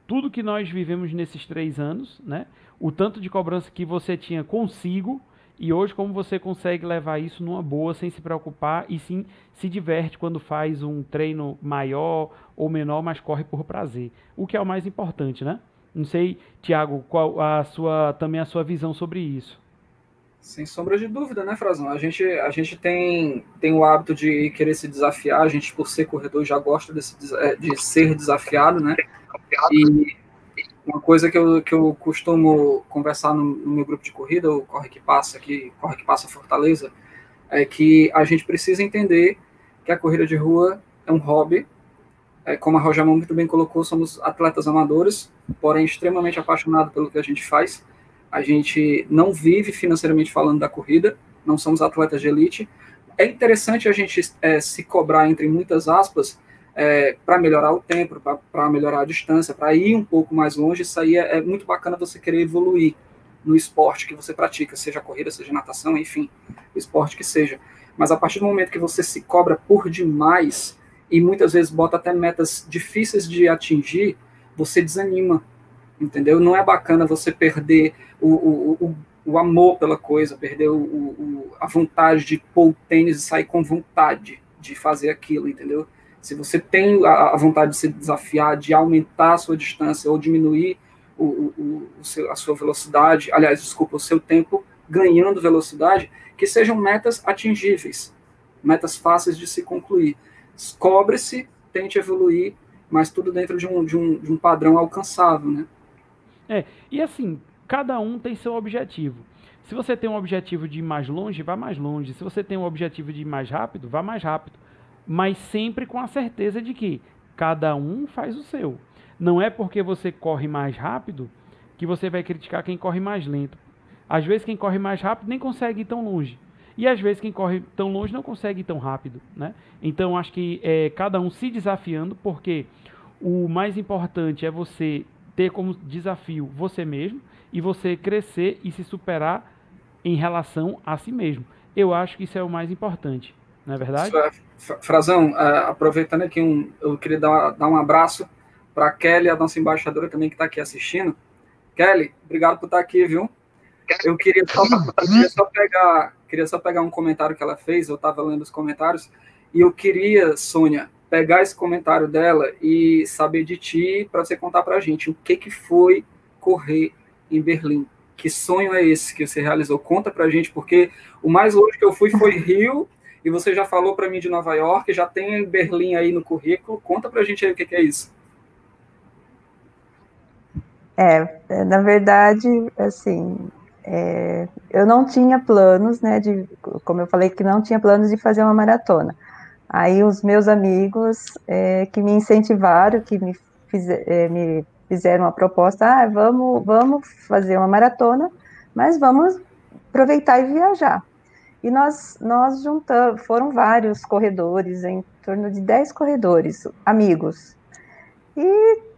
tudo que nós vivemos nesses três anos, né? O tanto de cobrança que você tinha consigo e hoje como você consegue levar isso numa boa, sem se preocupar e sim se diverte quando faz um treino maior ou menor, mas corre por prazer. O que é o mais importante, né? Não sei, Tiago, qual a sua também a sua visão sobre isso? Sem sombra de dúvida, né, Frazão? A gente, a gente tem, tem o hábito de querer se desafiar, a gente, por ser corredor, já gosta desse, é, de ser desafiado, né? E uma coisa que eu, que eu costumo conversar no, no meu grupo de corrida, o Corre que Passa aqui, Corre que Passa Fortaleza, é que a gente precisa entender que a corrida de rua é um hobby. É, como a Rojamão muito bem colocou, somos atletas amadores, porém extremamente apaixonados pelo que a gente faz. A gente não vive financeiramente falando da corrida, não somos atletas de elite. É interessante a gente é, se cobrar, entre muitas aspas, é, para melhorar o tempo, para melhorar a distância, para ir um pouco mais longe, isso aí é, é, muito bacana você querer evoluir no esporte que você pratica, seja corrida, seja natação, enfim, o esporte que seja. Mas a partir do momento que você se cobra por demais e muitas vezes bota até metas difíceis de atingir, você desanima, entendeu? Não é bacana você perder o, o, o, o amor pela coisa, perder o, a vontade de pôr o tênis e sair com vontade de fazer aquilo, entendeu? Se você tem a vontade de se desafiar, de aumentar a sua distância ou diminuir o, o, o seu, a sua velocidade, aliás, desculpa, o seu tempo ganhando velocidade, que sejam metas atingíveis, metas fáceis de se concluir. Cobre-se, tente evoluir, mas tudo dentro de um, de um, de um padrão alcançável, né? É, e assim, cada um tem seu objetivo. Se você tem um objetivo de ir mais longe, vá mais longe. Se você tem um objetivo de ir mais rápido, vá mais rápido. Mas sempre com a certeza de que cada um faz o seu. Não é porque você corre mais rápido que você vai criticar quem corre mais lento. Às vezes quem corre mais rápido nem consegue ir tão longe. E às vezes quem corre tão longe não consegue ir tão rápido. Né? Então acho que é cada um se desafiando, porque o mais importante é você ter como desafio você mesmo e você crescer e se superar em relação a si mesmo. Eu acho que isso é o mais importante, não é verdade? Frazão, é, aproveitando aqui, um, eu queria dar, dar um abraço para a Kelly, a nossa embaixadora também que está aqui assistindo. Kelly, obrigado por estar aqui, viu? Eu queria só, eu (laughs) queria só, pegar, queria só pegar um comentário que ela fez, eu estava lendo os comentários, e eu queria, Sônia, pegar esse comentário dela e saber de ti para você contar para a gente o que, que foi correr em Berlim. Que sonho é esse que você realizou? Conta para a gente, porque o mais longe que eu fui foi Rio, e você já falou para mim de Nova York, já tem Berlim aí no currículo. Conta para a gente aí o que, que é isso. É, na verdade, assim, é, eu não tinha planos, né, de, como eu falei, que não tinha planos de fazer uma maratona. Aí os meus amigos é, que me incentivaram, que me, fiz, é, me fizeram uma proposta, ah, vamos, vamos fazer uma maratona, mas vamos aproveitar e viajar. E nós, nós juntamos, foram vários corredores, em torno de 10 corredores, amigos. E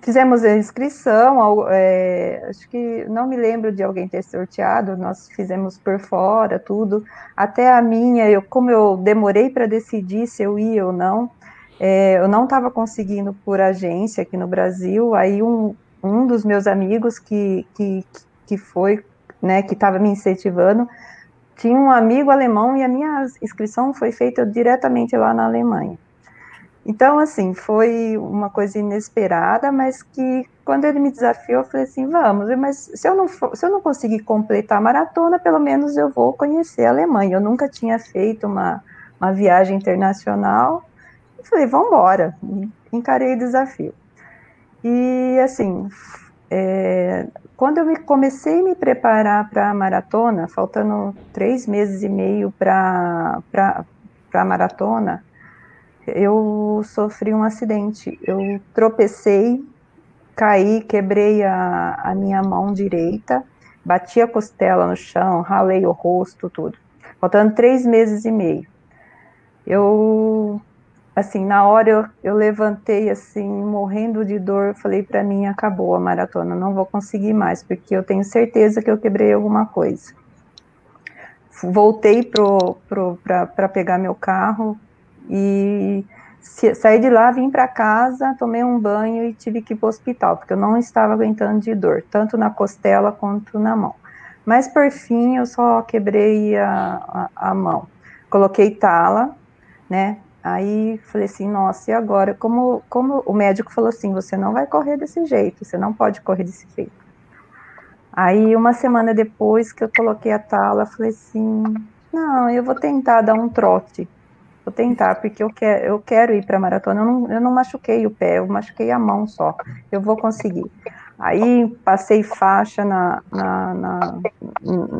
fizemos a inscrição, é, acho que não me lembro de alguém ter sorteado, nós fizemos por fora, tudo. Até a minha, eu, como eu demorei para decidir se eu ia ou não, é, eu não estava conseguindo por agência aqui no Brasil, aí um, um dos meus amigos que, que, que foi, né, que estava me incentivando, tinha um amigo alemão e a minha inscrição foi feita diretamente lá na Alemanha. Então, assim, foi uma coisa inesperada, mas que quando ele me desafiou, eu falei assim, vamos, mas se eu não, for, se eu não conseguir completar a maratona, pelo menos eu vou conhecer a Alemanha. Eu nunca tinha feito uma, uma viagem internacional. Eu falei, vamos embora, encarei o desafio. E, assim, é, quando eu me, comecei a me preparar para a maratona, faltando três meses e meio para a maratona, eu sofri um acidente. Eu tropecei, caí, quebrei a, a minha mão direita, bati a costela no chão, ralei o rosto, tudo. Faltando três meses e meio. Eu, assim, na hora eu, eu levantei, assim, morrendo de dor, falei para mim, acabou a maratona, não vou conseguir mais, porque eu tenho certeza que eu quebrei alguma coisa. Voltei para pegar meu carro, e saí de lá, vim para casa, tomei um banho e tive que ir para o hospital, porque eu não estava aguentando de dor, tanto na costela quanto na mão. Mas por fim, eu só quebrei a, a, a mão. Coloquei tala, né? Aí falei assim, nossa, e agora? Como, como o médico falou assim, você não vai correr desse jeito, você não pode correr desse jeito. Aí uma semana depois que eu coloquei a tala, falei assim, não, eu vou tentar dar um trote. Vou tentar, porque eu quero, eu quero ir para a maratona. Eu não, eu não machuquei o pé, eu machuquei a mão só. Eu vou conseguir. Aí passei faixa na, na, na,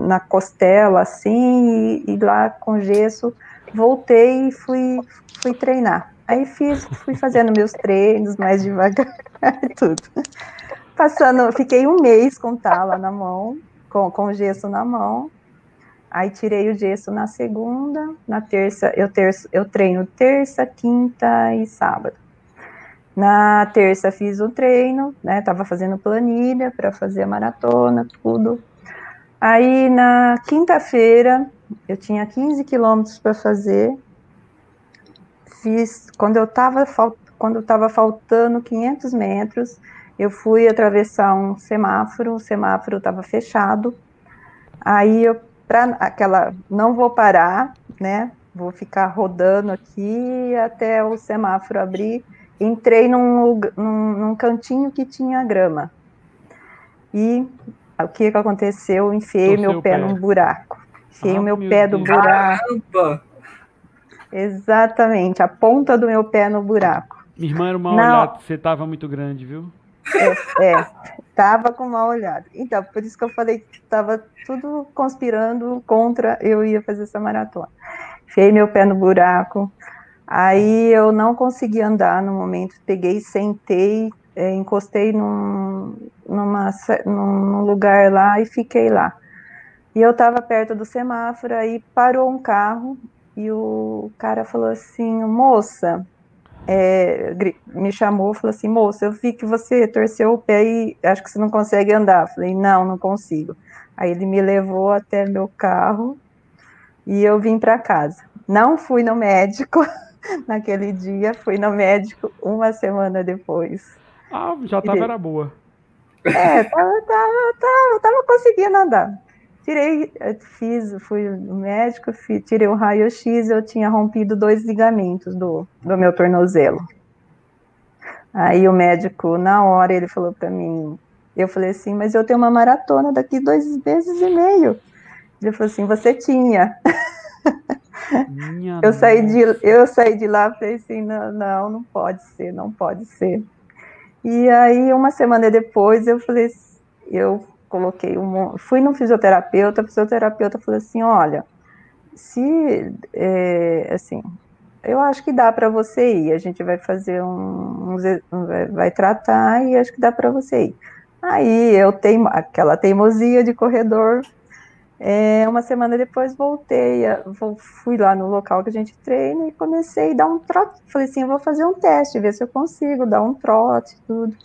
na costela, assim, e, e, lá com gesso, voltei e fui, fui treinar. Aí fiz, fui fazendo meus treinos mais devagar, (laughs) tudo. Passando, fiquei um mês com tala na mão, com, com gesso na mão, Aí tirei o gesso na segunda, na terça, eu, terço, eu treino terça, quinta e sábado. Na terça fiz o treino, né? Tava fazendo planilha para fazer a maratona, tudo. Aí na quinta-feira eu tinha 15 quilômetros para fazer. Fiz quando eu tava quando estava faltando 500 metros, eu fui atravessar um semáforo, o semáforo estava fechado. Aí eu para aquela, não vou parar, né? Vou ficar rodando aqui até o semáforo abrir. Entrei num, num, num cantinho que tinha grama. E o que, que aconteceu? Enfiei Torceu meu pé pé. num buraco. Enfiei Ah, o meu, meu pé do Deus. buraco. Caramba! Exatamente, a ponta do meu pé no buraco. Minha irmã era uma Não. olhada, você tava muito grande, viu? É, tava com mal olhado. Então, por isso que eu falei que tava tudo conspirando contra eu ia fazer essa maratona. Enfiei meu pé no buraco. Aí eu não consegui andar no momento. Peguei, sentei, é, encostei num, numa, num, lugar lá e fiquei lá. E eu tava perto do semáforo, aí parou um carro e o cara falou assim, moça, é, me chamou, falou assim, moça, eu vi que você torceu o pé e acho que você não consegue andar. Falei, não, não consigo. Aí ele me levou até meu carro e eu vim para casa. Não fui no médico (laughs) naquele dia, fui no médico uma semana depois. Ah, já tava era boa. É, tava, tava, tava, tava conseguindo andar. Tirei, eh, fiz, fui no médico, fi- tirei o raio-x, eu tinha rompido dois ligamentos do, do meu tornozelo. Aí o médico, na hora, ele falou para mim, eu falei assim, mas eu tenho uma maratona daqui dois meses e meio. Ele falou assim, você tinha. Minha Eu saí nossa. de, eu saí de lá e falei assim, não, não, não pode ser, não pode ser. E aí, uma semana depois, eu falei, eu coloquei um, fui no fisioterapeuta, o fisioterapeuta falou assim, olha, se, é, assim, eu acho que dá para você ir, a gente vai fazer um, um- vai, tratar e acho que dá para você ir. Aí, eu tenho aquela teimosia de corredor, é, uma semana depois voltei, fui lá no local que a gente treina e comecei a dar um trote. Falei assim, eu vou fazer um teste, ver se eu consigo dar um trote, tudo.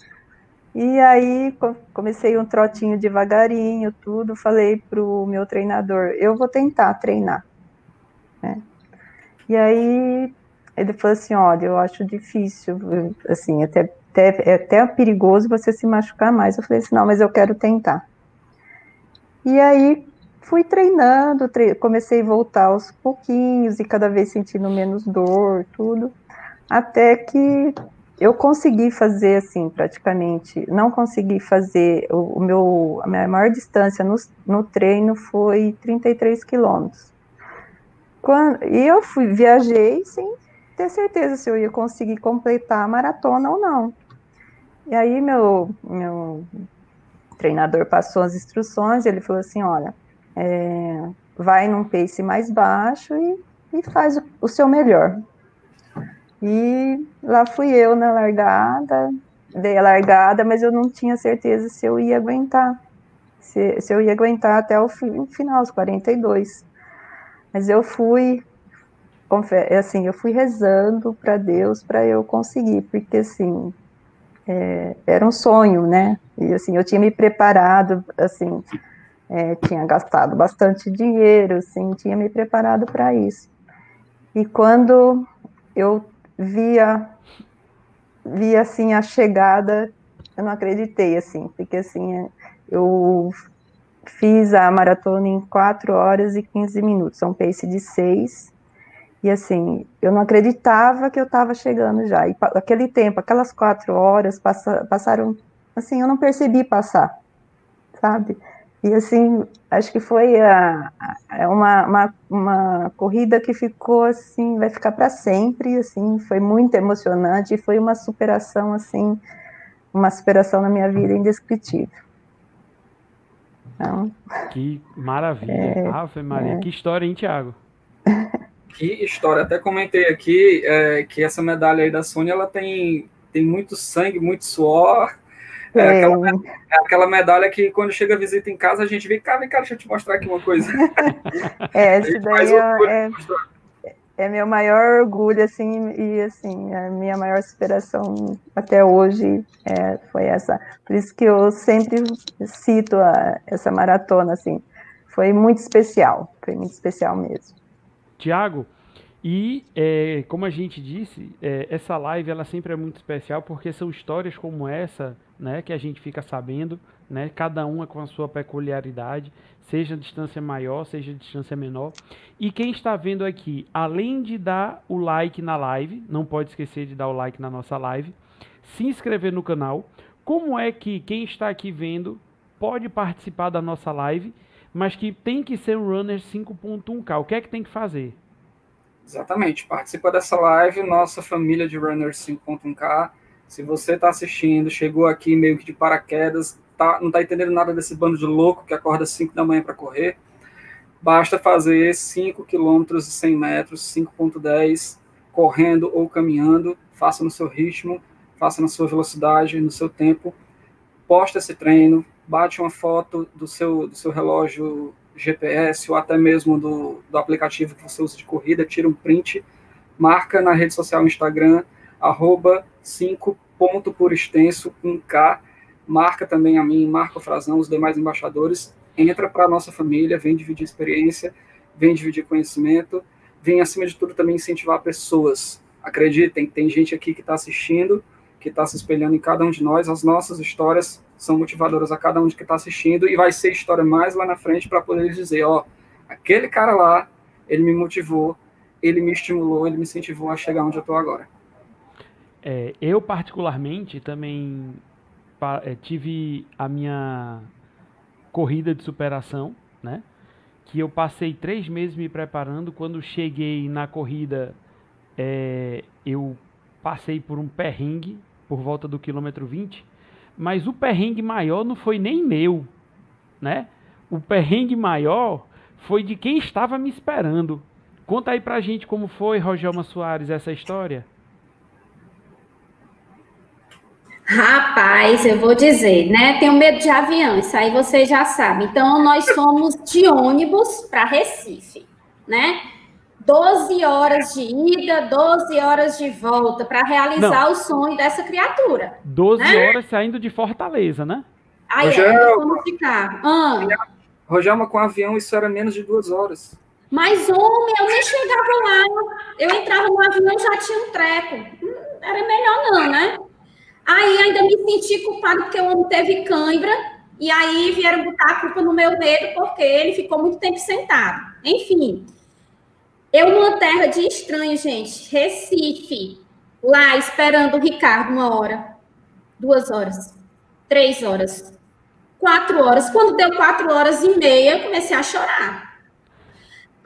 E aí co- comecei um trotinho devagarinho, tudo. Falei pro meu treinador, eu vou tentar treinar. né? E aí ele falou assim, olha, eu acho difícil, assim, até, até, é até perigoso você se machucar mais. Eu falei assim, não, mas eu quero tentar. E aí fui treinando, tre- comecei a voltar aos pouquinhos e cada vez sentindo menos dor, tudo, até que eu consegui fazer assim, praticamente, não consegui fazer, o, o meu, a minha maior distância no, no treino foi 33 quilômetros. Quando- E eu fui, viajei sem ter certeza se eu ia conseguir completar a maratona ou não. E aí meu, meu treinador passou as instruções, ele falou assim, olha, é, vai num pace mais baixo e, e faz o, o seu melhor. E lá fui eu na largada, dei a largada, mas eu não tinha certeza se eu ia aguentar, se, se eu ia aguentar até o, fi- o final, os 42. Mas eu fui, assim, eu fui rezando para Deus para eu conseguir, porque assim, é, era um sonho, né? E assim, eu tinha me preparado, assim, é, tinha gastado bastante dinheiro, assim, tinha me preparado para isso. E quando eu via, via assim a chegada, eu não acreditei, assim, porque assim, eu fiz a maratona em 4 horas e 15 minutos, é um pace de 6, e assim, eu não acreditava que eu estava chegando já, e aquele tempo, aquelas 4 horas passa- passaram, assim, eu não percebi passar, sabe? E assim, acho que foi a, a- uma, uma, uma corrida que ficou assim, vai ficar para sempre, assim, foi muito emocionante e foi uma superação assim, uma superação na minha vida indescritível. Então, Que maravilha. (laughs) Ave Maria. Que história, hein, Thiago? Que história. Até comentei aqui é, que essa medalha aí da Sônia, ela tem, tem muito sangue, muito suor. É, é, aquela, é aquela medalha que quando chega a visita em casa, a gente vê, cá, vem cá, deixa eu te mostrar aqui uma coisa. (laughs) é, esse daí é, mostrar. é meu maior orgulho, assim, e assim, a minha maior superação até hoje é, foi essa. Por isso que eu sempre cito a- essa maratona, assim, foi muito especial, foi muito especial mesmo. Tiago, e é, como a gente disse, é, essa live ela sempre é muito especial porque são histórias como essa, né, que a gente fica sabendo, né, cada uma com a sua peculiaridade, seja a distância maior, seja a distância menor. E quem está vendo aqui, além de dar o like na live, não pode esquecer de dar o like na nossa live, se inscrever no canal. Como é que quem está aqui vendo pode participar da nossa live, mas que tem que ser um runner 5.1K. O que é que tem que fazer? Exatamente. Participa dessa live, nossa família de runners 5.1K. Se você está assistindo, chegou aqui meio que de paraquedas, tá, não está entendendo nada desse bando de louco que acorda às 5 da manhã para correr, basta fazer 5 km e 100 metros, 5.10, correndo ou caminhando, faça no seu ritmo, faça na sua velocidade, no seu tempo, posta esse treino, bate uma foto do seu, do seu relógio GPS ou até mesmo do, do aplicativo que você usa de corrida, tira um print, marca na rede social Instagram, arroba 5 ponto por extenso 1K, marca também a mim, marca o Frazão, os demais embaixadores, entra para a nossa família, vem dividir experiência, vem dividir conhecimento, vem acima de tudo também incentivar pessoas. Acreditem, tem gente aqui que está assistindo, que está se espelhando em cada um de nós, as nossas histórias são motivadoras a cada um de que está assistindo e vai ser história mais lá na frente para poder dizer, ó, aquele cara lá, ele me motivou, ele me estimulou, ele me incentivou a chegar onde eu estou agora. É, eu particularmente também é, tive a minha corrida de superação, né? Que eu passei três meses me preparando. Quando cheguei na corrida, é, eu passei por um perrengue por volta do quilômetro 20 mas o perrengue maior não foi nem meu, né? O perrengue maior foi de quem estava me esperando. Conta aí pra gente como foi, Rogelma Soares, essa história. Rapaz, eu vou dizer, né? Tenho medo de avião, isso aí vocês já sabem. Então, nós fomos de ônibus para Recife, né? 12 horas de ida, 12 horas de volta para realizar Não. o sonho dessa criatura. 12 né? horas saindo de Fortaleza, né? Aí Rogel... é, vamos ficar. Ah. Rogelma, com avião isso era menos de duas horas. Mas, homem, eu nem chegava lá. Eu entrava no avião e já tinha um treco. Hum, era melhor não, né? Aí ainda me senti culpado porque o homem teve cãibra. E aí vieram botar a culpa no meu dedo porque ele ficou muito tempo sentado. Enfim. Eu numa terra de estranhos, gente, Recife, lá esperando o Ricardo uma hora, duas horas, três horas, quatro horas. Quando deu quatro horas e meia, eu comecei a chorar.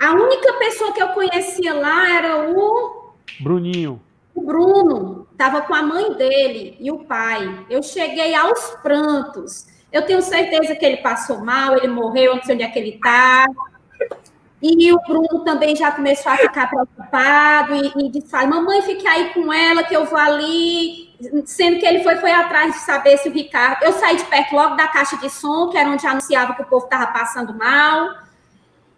A única pessoa que eu conhecia lá era o Bruninho. O Bruno estava com a mãe dele e o pai. Eu cheguei aos prantos. Eu tenho certeza que ele passou mal, ele morreu, não sei onde é que ele está. E o Bruno também já começou a ficar preocupado e, e disse: mamãe, fique aí com ela, que eu vou ali. Sendo que ele foi, foi atrás de saber se o Ricardo. Eu saí de perto logo da caixa de som, que era onde anunciava que o povo estava passando mal.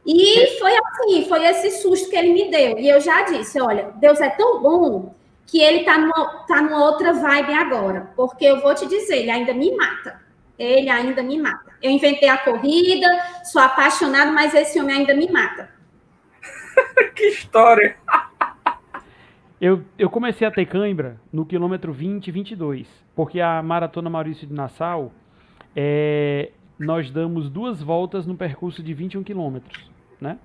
E foi assim, foi esse susto que ele me deu. E eu já disse: olha, Deus é tão bom que ele está numa, tá numa outra vibe agora. Porque eu vou te dizer, ele ainda me mata. Ele ainda me mata. Eu inventei a corrida, sou apaixonado, mas esse homem ainda me mata. (laughs) que história! eu, eu comecei a ter cãibra no quilômetro 20 e 22, porque a Maratona Maurício de Nassau, é, nós damos duas voltas no percurso de 21 quilômetros, né?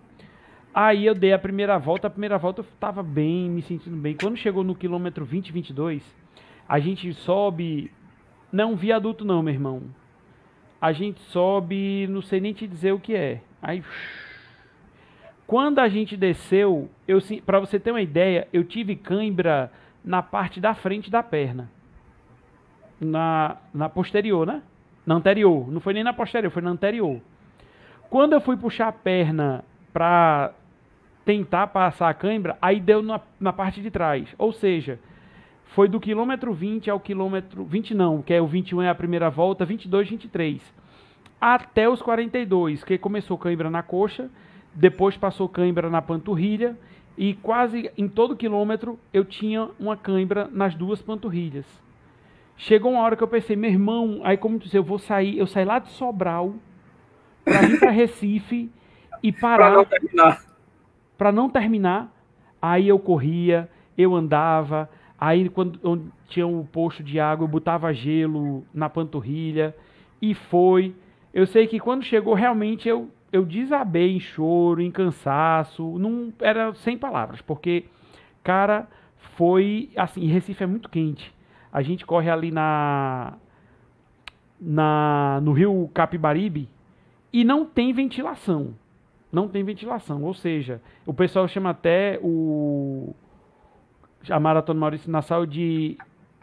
Aí eu dei a primeira volta, a primeira volta eu estava bem, me sentindo bem. Quando chegou no quilômetro 20 e 22, a gente sobe, não viaduto não, meu irmão, a gente sobe, não sei nem te dizer o que é. Aí quando a gente desceu, eu para você ter uma ideia, eu tive cãibra na parte da frente da perna. Na, na posterior, né? Na anterior. Não foi nem na posterior, foi na anterior. Quando eu fui puxar a perna para tentar passar a cãibra, aí deu na, na parte de trás. Ou seja, foi do quilômetro 20 ao quilômetro 20 não, que é o 21 é a primeira volta, 22, 23, até os 42, que começou cãibra na coxa, depois passou cãibra na panturrilha e quase em todo quilômetro eu tinha uma cãibra nas duas panturrilhas. Chegou uma hora que eu pensei, meu irmão, aí como disse, eu vou sair, eu saí lá de Sobral para vir para Recife e (laughs) parar para não terminar. Para não terminar, aí eu corria, eu andava, Aí, quando tinha um posto de água, eu botava gelo na panturrilha e foi. Eu sei que quando chegou, realmente eu, eu desabei em choro, em cansaço. Não era sem palavras, porque, cara, foi assim. Recife é muito quente. A gente corre ali na na, no rio Capibaribe e não tem ventilação. Não tem ventilação. Ou seja, o pessoal chama até o a Maratona Maurício Nassau de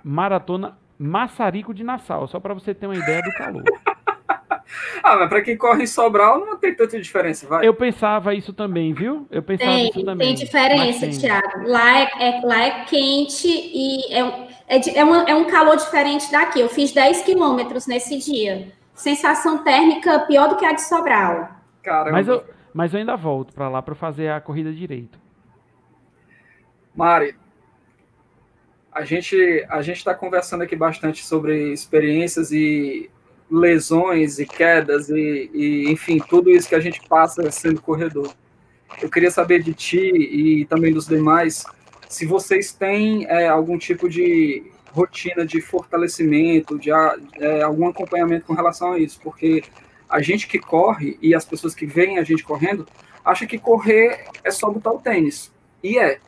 Maratona Maçarico de Nassau, só para você ter uma ideia do calor. (laughs) ah, mas para quem corre em Sobral não tem tanta diferença, vai. Eu pensava isso também, viu? Eu pensava tem, isso também. Tem diferença, Thiago. Lá é, é, lá é quente e é, é, é, uma, é um calor diferente daqui. Eu fiz 10 quilômetros nesse dia. Sensação térmica pior do que a de Sobral. Caramba. Mas eu, mas eu ainda volto para lá para fazer a corrida direito. Mari, a gente a gente está conversando aqui bastante sobre experiências e lesões e quedas e, e, enfim tudo isso que a gente passa sendo corredor. Eu queria saber de ti e também dos demais se vocês têm é, algum tipo de rotina de fortalecimento, de é, algum acompanhamento com relação a isso, porque a gente que corre e as pessoas que veem a gente correndo acha que correr é só botar o tênis e é,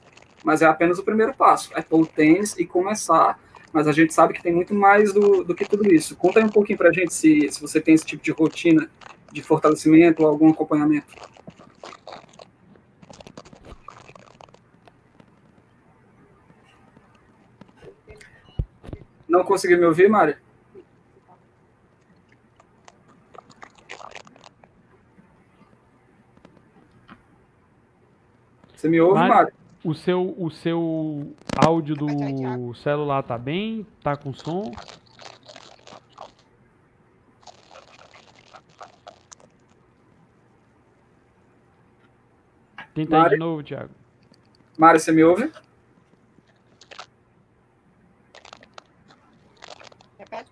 mas é apenas o primeiro passo. É pôr o tênis e começar. Mas a gente sabe que tem muito mais do, do que tudo isso. Conta aí um pouquinho pra gente se, se você tem esse tipo de rotina de fortalecimento ou algum acompanhamento. Não conseguiu me ouvir, Mário? Você me ouve, Mário? O seu, o seu áudio do celular tá bem? Tá com som? Tenta aí de novo, Thiago. Mário, você me ouve? Repete.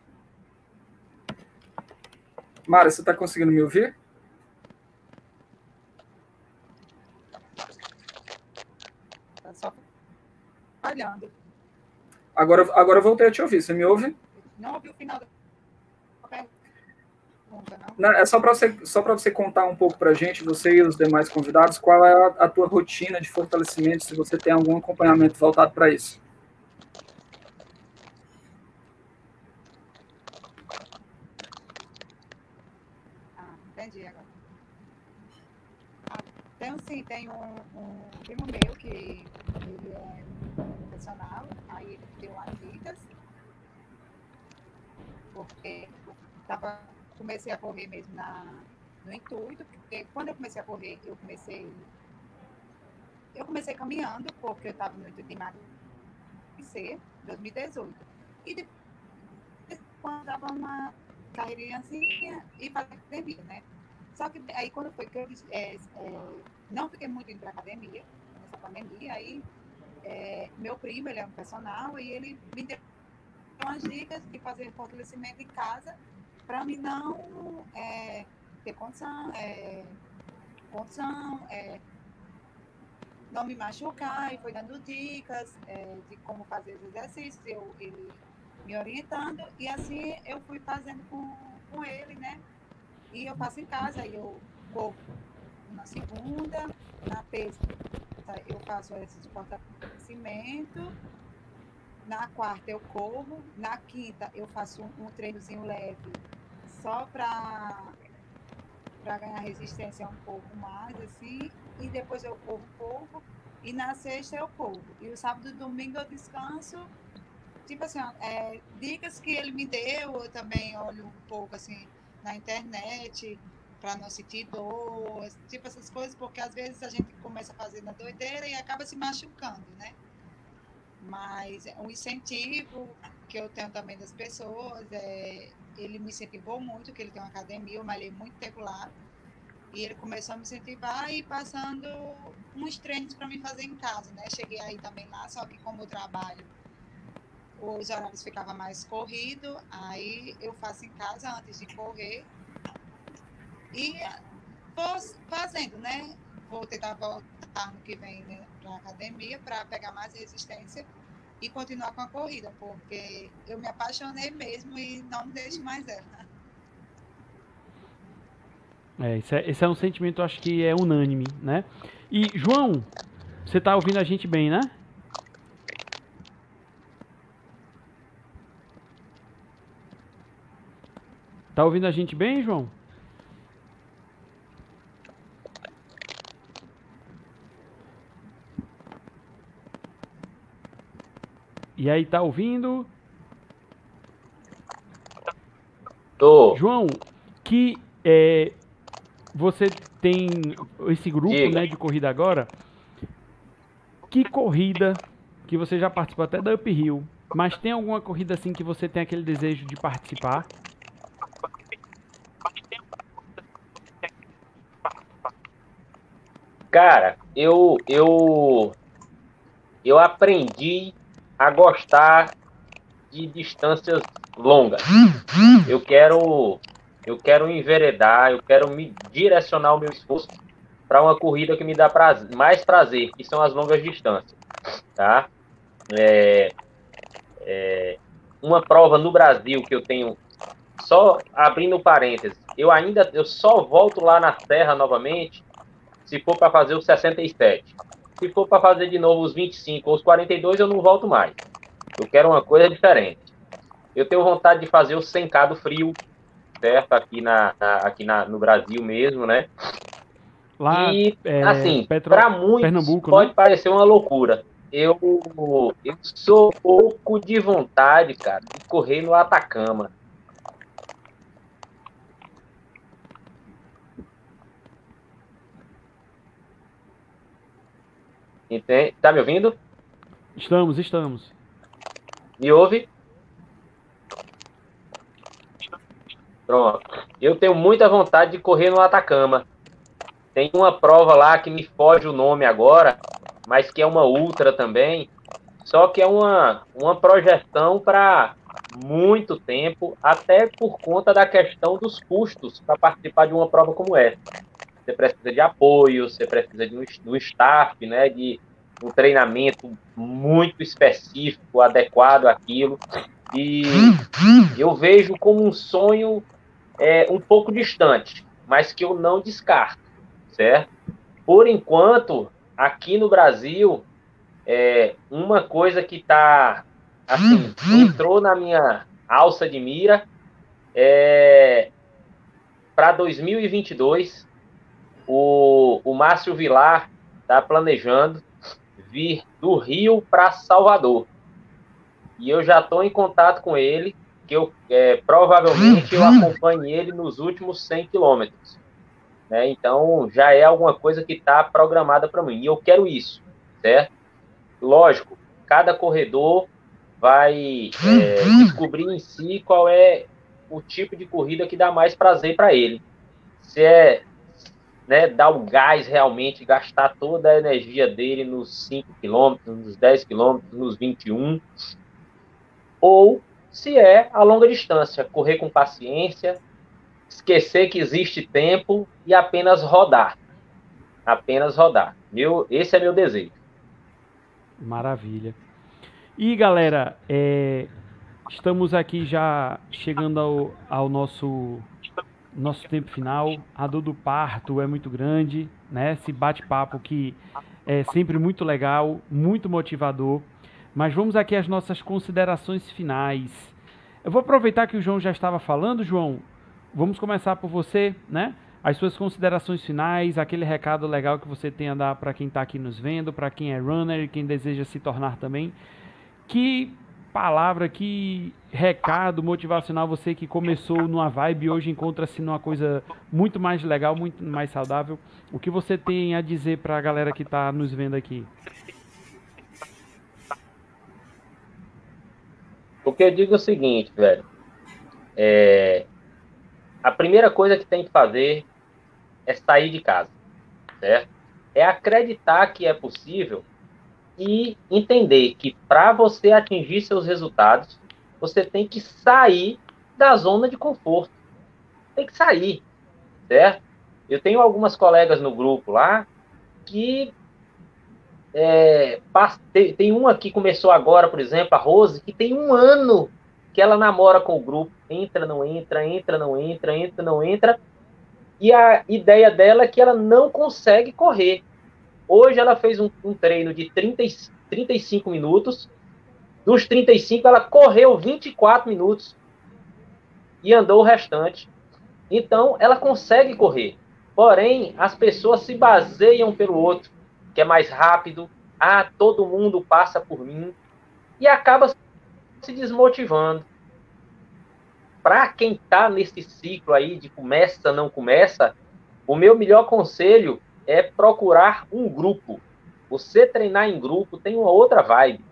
Mário, você está conseguindo me ouvir? Agora, agora eu voltei a te ouvir. Você me ouve? Não ouvi o final da não. é só para você, só você contar um pouco para a gente, você e os demais convidados, qual é a, a tua rotina de fortalecimento, se você tem algum acompanhamento voltado para isso. Ah, entendi agora. Ah, tem sim, tem um, um primo meu que ele é profissional, aí ele deu as dicas, porque tava, mesmo na, no intuito, porque quando eu comecei a correr, eu comecei eu comecei caminhando, porque eu estava no intuito de emagrecer, 2018. E depois, quando dava uma carreirinha assim, e fazia academia, né? Só que aí quando foi que eu é, é, não fiquei muito indo para academia, nessa pandemia, aí é, meu primo, ele é um personal, e ele me deu umas dicas de fazer fortalecimento em casa para mim não é, ter condição, é, condição é, não me machucar, e foi dando dicas é, de como fazer os exercícios, eu, ele me orientando, e assim eu fui fazendo com, com ele, né? E eu faço em casa, eu corro na segunda, na terça eu faço esse fortalecimento. Na quarta eu corro. Na quinta eu faço um, um treinozinho leve só para para ganhar resistência um pouco mais, assim, e depois eu corro um pouco, e na sexta eu corro. E o sábado e domingo eu descanso. Tipo assim, é, dicas que ele me deu, eu também olho um pouco assim na internet, para não sentir dor, tipo essas coisas, porque às vezes a gente começa a fazer na doideira e acaba se machucando, né? Mas um incentivo que eu tenho também das pessoas, é, ele me incentivou muito, que ele tem uma academia, eu malhei muito tempo lá, e ele começou a me incentivar e passando uns treinos para me fazer em casa, né? Cheguei aí também lá, só que como eu trabalho, os horários ficavam mais corridos, aí eu faço em casa antes de correr, e vou fazendo, né? Vou tentar voltar no que vem né, para a academia para pegar mais resistência e continuar com a corrida, porque eu me apaixonei mesmo e não deixo mais ela. É, esse é, esse é um sentimento, acho que é unânime, né? E, João, você está ouvindo a gente bem, né? Tá ouvindo a gente bem, João? E aí, tá ouvindo? Tô. João, que é, você tem esse grupo Diga. né, de corrida agora. Que corrida que você já participou até da Uphill, mas tem alguma corrida assim que você tem aquele desejo de participar? Cara, eu eu eu aprendi a gostar de distâncias longas. Eu quero eu quero enveredar, eu quero me direcionar o meu esforço para uma corrida que me dá prazer, mais prazer, que são as longas distâncias, tá? É, é, uma prova no Brasil que eu tenho só abrindo parênteses, eu ainda eu só volto lá na Serra novamente se for para fazer os 67. Se for para fazer de novo os 25 ou os 42, eu não volto mais. Eu quero uma coisa diferente. Eu tenho vontade de fazer o 100K do frio, certo? Aqui, na, na- aqui na, no Brasil mesmo, né? Lá, e, é, assim, para muitos Pernambuco, pode né? parecer uma loucura. Eu, eu sou pouco de vontade, cara, de correr no Atacama. Entende? Tá me ouvindo? Estamos, estamos. Me ouve? Pronto. Eu tenho muita vontade de correr no Atacama. Tem uma prova lá que me foge o nome agora, mas que é uma ultra também. Só que é uma, uma projeção para muito tempo, até por conta da questão dos custos para participar de uma prova como essa. Você precisa de apoio, você precisa de um, staff, né, de um treinamento muito específico, adequado àquilo. E eu vejo como um sonho é, um pouco distante, mas que eu não descarto, certo? Por enquanto, aqui no Brasil, é, uma coisa que está assim, entrou na minha alça de mira é para 2022 o, o Márcio Vilar está planejando vir do Rio para Salvador. E eu já estou em contato com ele, que eu é, provavelmente eu (clears throat) acompanhe ele nos últimos 100 quilômetros. Né? Então já é alguma coisa que está programada para mim. E eu quero isso, certo? Lógico, cada corredor vai é, (clears throat) descobrir em si qual é o tipo de corrida que dá mais prazer para ele. Se é né, dar o gás realmente, gastar toda a energia dele nos 5 quilômetros, nos 10 quilômetros, nos 21, ou se é a longa distância, correr com paciência, esquecer que existe tempo e apenas rodar. Apenas rodar. Meu, esse é meu desejo. Maravilha. E galera, é, estamos aqui já chegando ao, ao nosso nosso tempo final. A dor do parto é muito grande, né? Esse bate-papo que é sempre muito legal, muito motivador. Mas vamos aqui às nossas considerações finais. Eu vou aproveitar que o João já estava falando, João. Vamos começar por você, né? As suas considerações finais, aquele recado legal que você tem a dar para quem está aqui nos vendo, para quem é runner e quem deseja se tornar também. Que palavra, que recado motivacional você que começou numa vibe e hoje encontra-se numa coisa muito mais legal, muito mais saudável. O que você tem a dizer para a galera que está nos vendo aqui? O que eu digo é o seguinte, velho. É, a primeira coisa que tem que fazer é sair de casa, certo? É acreditar que é possível e entender que para você atingir seus resultados, você tem que sair da zona de conforto. Tem que sair, certo? Eu tenho algumas colegas no grupo lá que é, tem, uma que começou agora, por exemplo, a Rose, que tem um ano que ela namora com o grupo. Entra, não entra, entra, não entra, entra, não entra. E a ideia dela é que ela não consegue correr. Hoje ela fez um, um treino de 30, 35 minutos. Dos 35, ela correu 24 minutos. e andou o restante. Então, ela consegue correr. Porém, as pessoas se baseiam pelo outro, que é mais rápido. Ah, todo mundo passa por mim. E acaba se desmotivando. Para quem está nesse ciclo aí de começa, não começa, o meu melhor conselho é procurar um grupo. Você treinar em grupo tem uma outra vibe,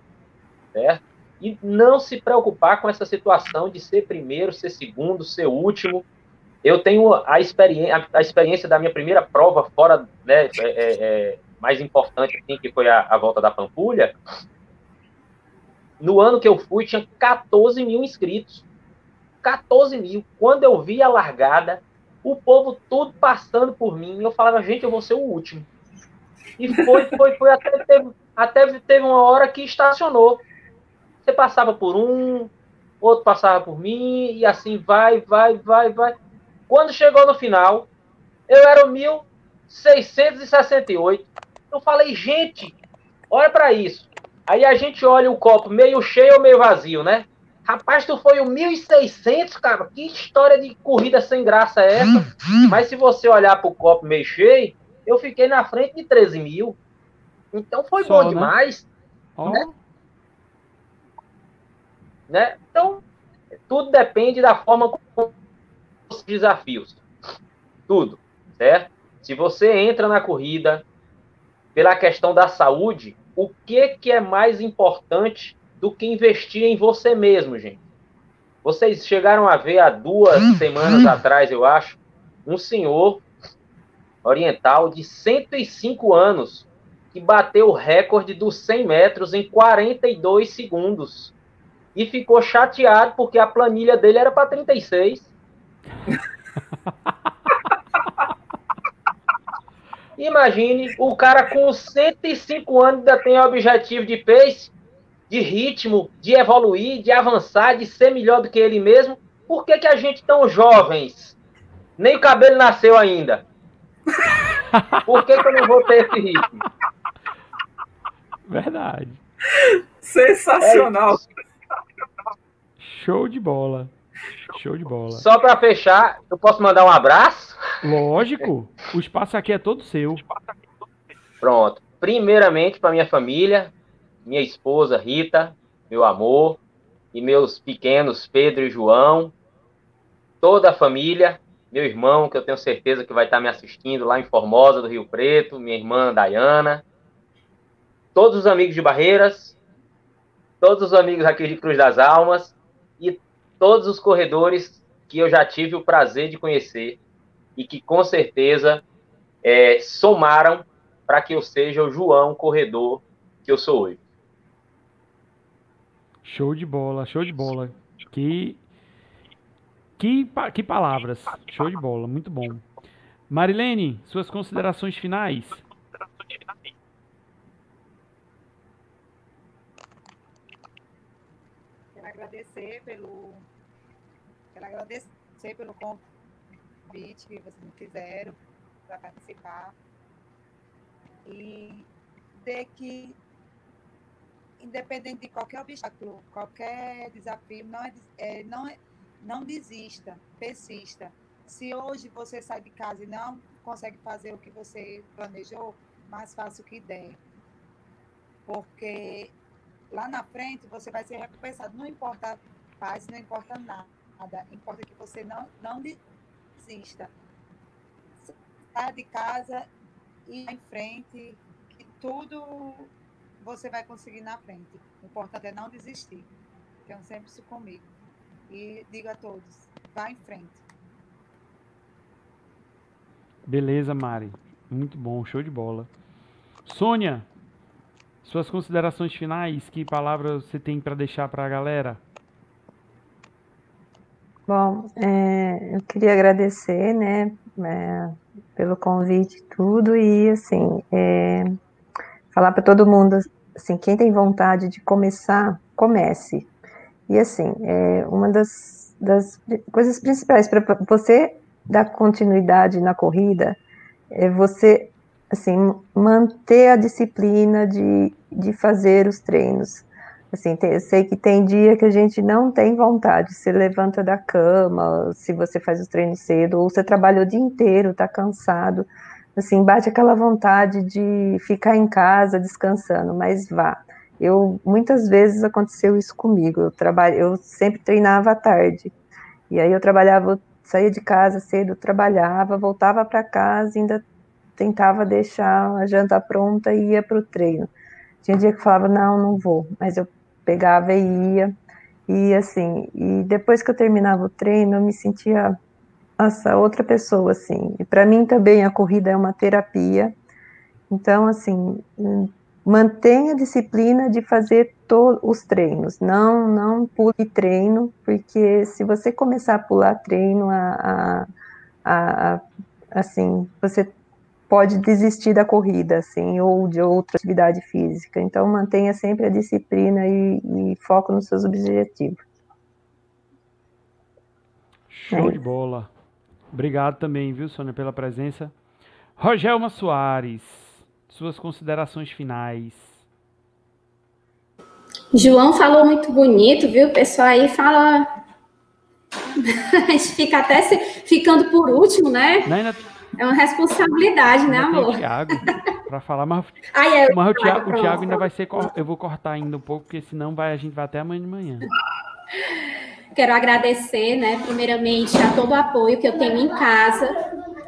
certo? E não se preocupar com essa situação de ser primeiro, ser segundo, ser último. Eu tenho a experiência, a experiência da minha primeira prova fora, né, é, é, é, mais importante, assim, que foi a, a volta da Pampulha. No ano que eu fui, tinha 14 mil inscritos. 14 mil. Quando eu vi a largada, o povo todo passando por mim, eu falava, gente, eu vou ser o último. E foi, foi, foi, até teve, até teve uma hora que estacionou. Você passava por um, outro passava por mim, e assim vai, vai, vai, vai. Quando chegou no final, eu era o 1668. Eu falei, gente, olha para isso. Aí a gente olha o copo meio cheio ou meio vazio, né? Rapaz, tu foi o 1.600, cara. Que história de corrida sem graça é essa? Mas se você olhar pro copo cheio, eu fiquei na frente de 13 mil. Então foi Só, bom né? demais. Oh. Né? né? Então, tudo depende da forma como os desafios. Tudo, certo? Se você entra na corrida pela questão da saúde, o que, que é mais importante do que investir em você mesmo, gente. Vocês chegaram a ver há duas hum, semanas hum. atrás, eu acho, um senhor oriental de 105 anos que bateu o recorde dos 100 metros em 42 segundos. E ficou chateado porque a planilha dele era para 36. (laughs) Imagine o cara com 105 anos ainda tem objetivo de pace de ritmo, de evoluir, de avançar, de ser melhor do que ele mesmo. Por que, que a gente tão jovens? Nem o cabelo nasceu ainda. (laughs) Por que, que eu não vou ter esse ritmo? Verdade. Sensacional. É Show de bola. Show de bola. Só para fechar, eu posso mandar um abraço? Lógico. O espaço aqui é todo seu. Pronto. Primeiramente para minha família, minha esposa Rita, meu amor, e meus pequenos Pedro e João, toda a família, meu irmão, que eu tenho certeza que vai estar me assistindo lá em Formosa do Rio Preto, minha irmã Dayana, todos os amigos de Barreiras, todos os amigos aqui de Cruz das Almas e todos os corredores que eu já tive o prazer de conhecer e que com certeza é, somaram para que eu seja o João corredor que eu sou hoje. Show de bola, show de bola. Que, que, que palavras. Show de bola, muito bom. Marilene, suas considerações finais. Quero agradecer pelo, quero agradecer pelo convite que vocês me fizeram para participar e de que independente de qualquer obstáculo, qualquer desafio, não, é, é, não, é, não desista, persista. Se hoje você sai de casa e não consegue fazer o que você planejou, mais fácil que der. Porque lá na frente você vai ser recompensado. Não importa paz, não importa nada. Importa que você não, não desista. Saia de casa e em frente, que tudo você vai conseguir na frente. O importante é não desistir. Tenho sempre isso comigo. E digo a todos, vá em frente. Beleza, Mari. Muito bom, show de bola. Sônia, suas considerações finais, que palavras você tem para deixar para a galera? Bom, é, eu queria agradecer, né, é, pelo convite e tudo, e assim, é, falar para todo mundo, assim, quem tem vontade de começar, comece. E assim, é uma das, das coisas principais para você dar continuidade na corrida é você, assim, manter a disciplina de, de fazer os treinos. Assim, eu sei que tem dia que a gente não tem vontade, você levanta da cama, se você faz os treinos cedo, ou você trabalha o dia inteiro, está cansado, assim, bate aquela vontade de ficar em casa descansando, mas vá. Eu, muitas vezes aconteceu isso comigo, eu, trabalho, eu sempre treinava à tarde, e aí eu trabalhava, saía de casa cedo, trabalhava, voltava para casa, ainda tentava deixar a janta pronta e ia para o treino. Tinha dia que falava, não, não vou, mas eu pegava e ia. E assim, e depois que eu terminava o treino, eu me sentia essa outra pessoa, assim. E para mim também a corrida é uma terapia. Então, assim, mantenha a disciplina de fazer todos os treinos. Não, não pule treino, porque se você começar a pular treino, a, a, a assim, você pode desistir da corrida, assim, ou de outra atividade física. Então, mantenha sempre a disciplina e, e foco nos seus objetivos. Show é de bola. Obrigado também, viu, Sônia, pela presença. Rogelma Soares, suas considerações finais. João falou muito bonito, viu? O pessoal aí fala. (laughs) A gente fica até se... ficando por último, né? Não, ainda... É uma responsabilidade, né, amor? Tem o Thiago para falar, mas, ah, (laughs) é, mas o, Thiago, o Thiago ainda vai ser. Eu vou cortar ainda um pouco, porque senão vai, a gente vai até amanhã de manhã. (laughs) Quero agradecer, né, primeiramente, a todo o apoio que eu tenho em casa,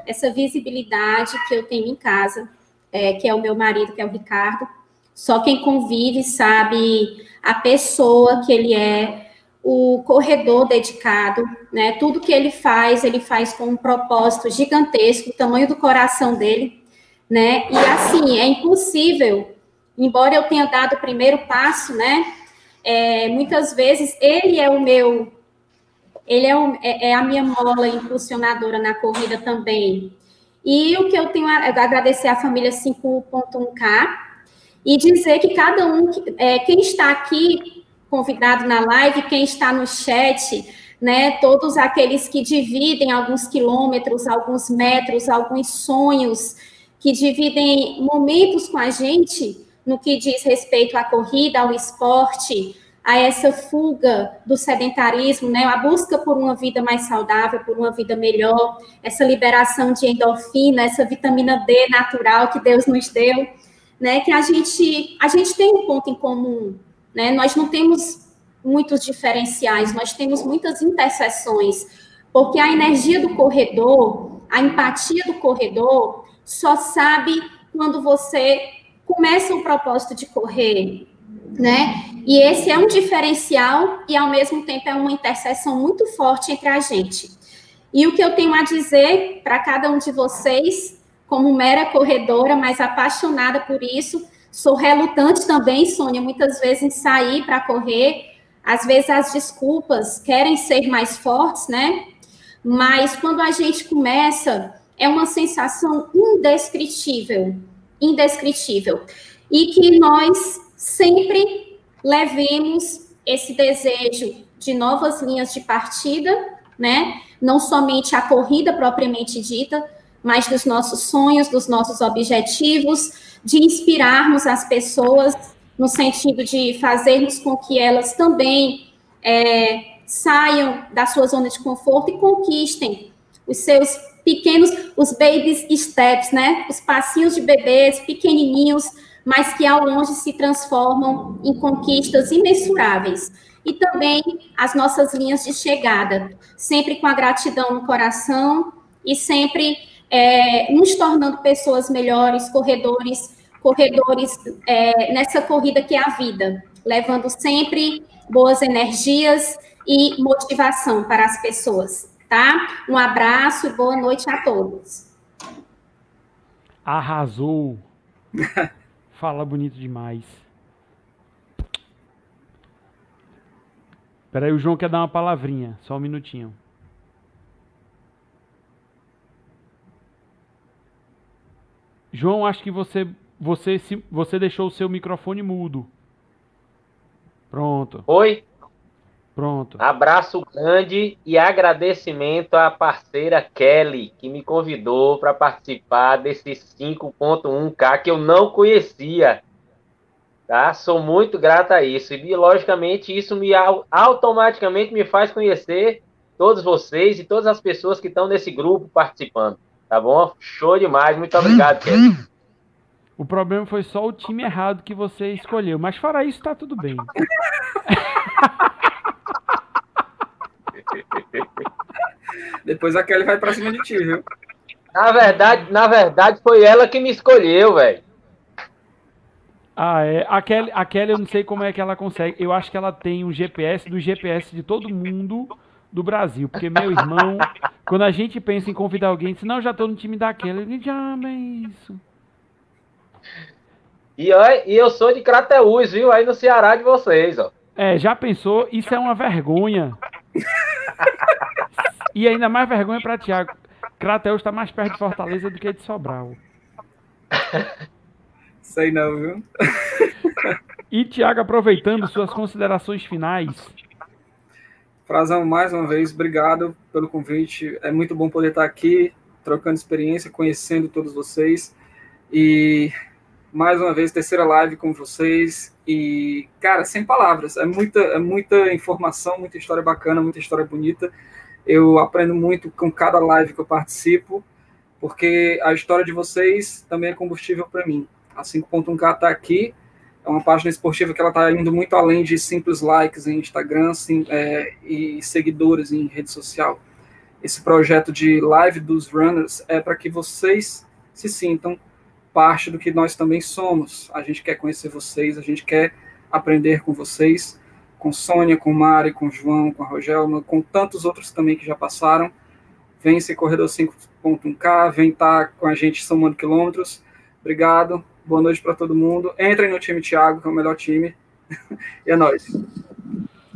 essa visibilidade que eu tenho em casa, é, que é o meu marido, que é o Ricardo. Só quem convive sabe a pessoa que ele é, o corredor dedicado, né? Tudo que ele faz, ele faz com um propósito gigantesco, o tamanho do coração dele, né? E assim, é impossível, embora eu tenha dado o primeiro passo, né? É, muitas vezes ele é o meu, ele é, o, é, é, a minha mola impulsionadora na corrida também. E o que eu tenho a agradecer à família 5.1K e dizer que cada um, é, quem está aqui convidado na live, quem está no chat, né, todos aqueles que dividem alguns quilômetros, alguns metros, alguns sonhos, que dividem momentos com a gente no que diz respeito à corrida, ao esporte, a essa fuga do sedentarismo, né, a busca por uma vida mais saudável, por uma vida melhor, essa liberação de endorfina, essa vitamina D natural que Deus nos deu, né, que a gente a gente tem um ponto em comum, né? Nós não temos muitos diferenciais, nós temos muitas interseções, porque a energia do corredor, a empatia do corredor, só sabe quando você começa o propósito de correr, né? E esse é um diferencial e ao mesmo tempo é uma interseção muito forte entre a gente. E o que eu tenho a dizer para cada um de vocês, como mera corredora, mas apaixonada por isso, Sou relutante também, Sônia, muitas vezes em sair para correr. Às vezes as desculpas querem ser mais fortes, né? Mas quando a gente começa, é uma sensação indescritível, indescritível. E que nós sempre levemos esse desejo de novas linhas de partida, né? Não somente a corrida propriamente dita, mas dos nossos sonhos, dos nossos objetivos, de inspirarmos as pessoas no sentido de fazermos com que elas também é, saiam da sua zona de conforto e conquistem os seus pequenos, os baby steps, né? Os passinhos de bebês pequenininhos, mas que ao longe se transformam em conquistas imensuráveis. E também as nossas linhas de chegada, sempre com a gratidão no coração e sempre é, nos tornando pessoas melhores, corredores, corredores é, nessa corrida que é a vida, levando sempre boas energias e motivação para as pessoas, tá? Um abraço e boa noite a todos. Arrasou. (laughs) Fala bonito demais. Peraí, o João quer dar uma palavrinha, só um minutinho. João, acho que você você você deixou o seu microfone mudo. Pronto. Oi. Pronto. Abraço grande e agradecimento à parceira Kelly, que me convidou para participar desse 5.1K que eu não conhecia. Tá? Sou muito grato a isso. E, logicamente, isso me automaticamente me faz conhecer todos vocês e todas as pessoas que estão nesse grupo participando. Tá bom? Show demais. Muito obrigado, Kevin. O problema foi só o time errado que você escolheu. Mas fora isso, tá tudo bem. (laughs) (laughs) Depois a Kelly vai pra cima de ti, viu? Na verdade, na verdade, foi ela que me escolheu, velho. Ah, é. A Kelly, a Kelly, eu não sei como é que ela consegue. Eu acho que ela tem um GPS do GPS de todo mundo do Brasil. Porque meu irmão, quando a gente pensa em convidar alguém, diz, não, já tô no time da Kelly. Ele diz, ah, é isso. E, e eu sou de Crateús, viu? Aí no Ceará de vocês, ó. É, já pensou? Isso é uma vergonha. E ainda mais vergonha para Tiago. Crateus está mais perto de Fortaleza do que de Sobral. Sei não, viu? e Tiago, aproveitando suas considerações finais. Frazão, mais uma vez, obrigado pelo convite. É muito bom poder estar aqui, trocando experiência, conhecendo todos vocês. E mais uma vez, terceira live com vocês. E, cara, sem palavras. É muita, é muita informação, muita história bacana, muita história bonita. Eu aprendo muito com cada live que eu participo, porque a história de vocês também é combustível para mim. A 5.1K está aqui, é uma página esportiva que ela está indo muito além de simples likes em Instagram sim, é, e seguidores em rede social. Esse projeto de live dos runners é para que vocês se sintam parte do que nós também somos. A gente quer conhecer vocês, a gente quer aprender com vocês, com Sônia, com Mari, com João, com a Rogelma, com tantos outros também que já passaram. Vem ser Corredor 5.1K, vem estar tá com a gente somando quilômetros. Obrigado, boa noite para todo mundo. Entrem no time Thiago, que é o melhor time. (laughs) e é nóis.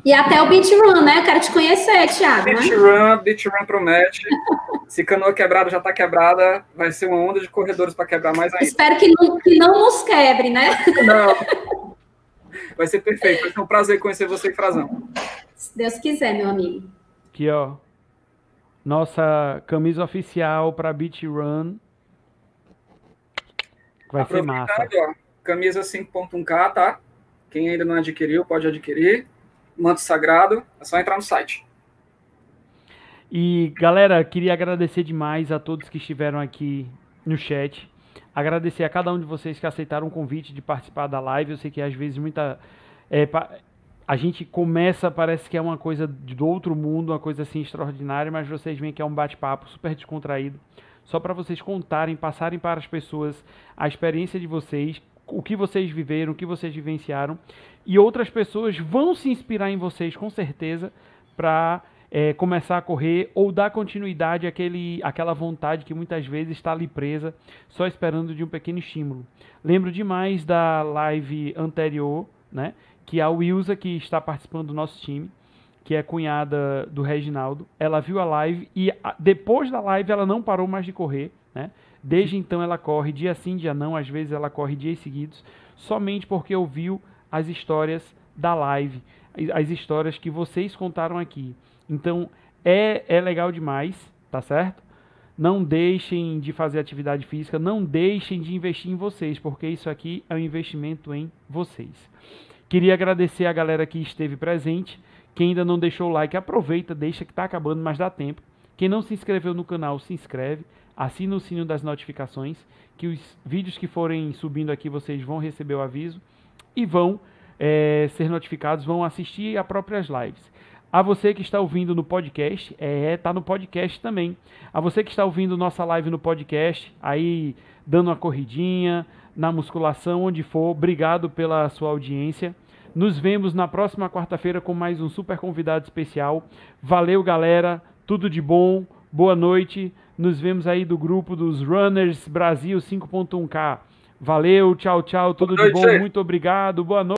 E até o Beach Run, né? Eu quero te conhecer, Thiago. Beach né? Run, Beach Run promete. (laughs) Se canoa quebrada já está quebrada, vai ser uma onda de corredores para quebrar mais ainda. Espero que não, que não nos quebre, né? Não. Vai ser perfeito. Vai ser um prazer conhecer você, Frazão. Se Deus quiser, meu amigo. Aqui, ó. Nossa camisa oficial para Beach Run. Vai ser massa. Ó, camisa 5.1K, tá? Quem ainda não adquiriu, pode adquirir manto sagrado, é só entrar no site. E galera, queria agradecer demais a todos que estiveram aqui no chat. Agradecer a cada um de vocês que aceitaram o convite de participar da live. Eu sei que às vezes muita. É, a gente começa, parece que é uma coisa do outro mundo, uma coisa assim extraordinária, mas vocês veem que é um bate-papo super descontraído. Só para vocês contarem, passarem para as pessoas a experiência de vocês, o que vocês viveram, o que vocês vivenciaram e outras pessoas vão se inspirar em vocês com certeza para é, começar a correr ou dar continuidade àquele, àquela vontade que muitas vezes está ali presa, só esperando de um pequeno estímulo. Lembro demais da live anterior, né, que a Wilsa, que está participando do nosso time, que é cunhada do Reginaldo, ela viu a live e depois da live ela não parou mais de correr, né? Desde então ela corre dia sim, dia não, às vezes ela corre dias seguidos, somente porque ouviu as histórias da live, as histórias que vocês contaram aqui. Então é, é legal demais, tá certo? Não deixem de fazer atividade física, não deixem de investir em vocês, porque isso aqui é um investimento em vocês. Queria agradecer a galera que esteve presente. Quem ainda não deixou o like, aproveita, deixa que está acabando, mas dá tempo. Quem não se inscreveu no canal, se inscreve, assina o sininho das notificações, que os vídeos que forem subindo aqui vocês vão receber o aviso e vão é, ser notificados, vão assistir a próprias lives. A você que está ouvindo no podcast, é, tá no podcast também. A você que está ouvindo nossa live no podcast, aí dando uma corridinha, na musculação, onde for, obrigado pela sua audiência. Nos vemos na próxima quarta-feira com mais um super convidado especial. Valeu, galera. Tudo de bom. Boa noite. Nos vemos aí do grupo dos Runners Brasil 5.1K. Valeu, tchau, tchau, tudo de bom, muito obrigado, boa noite.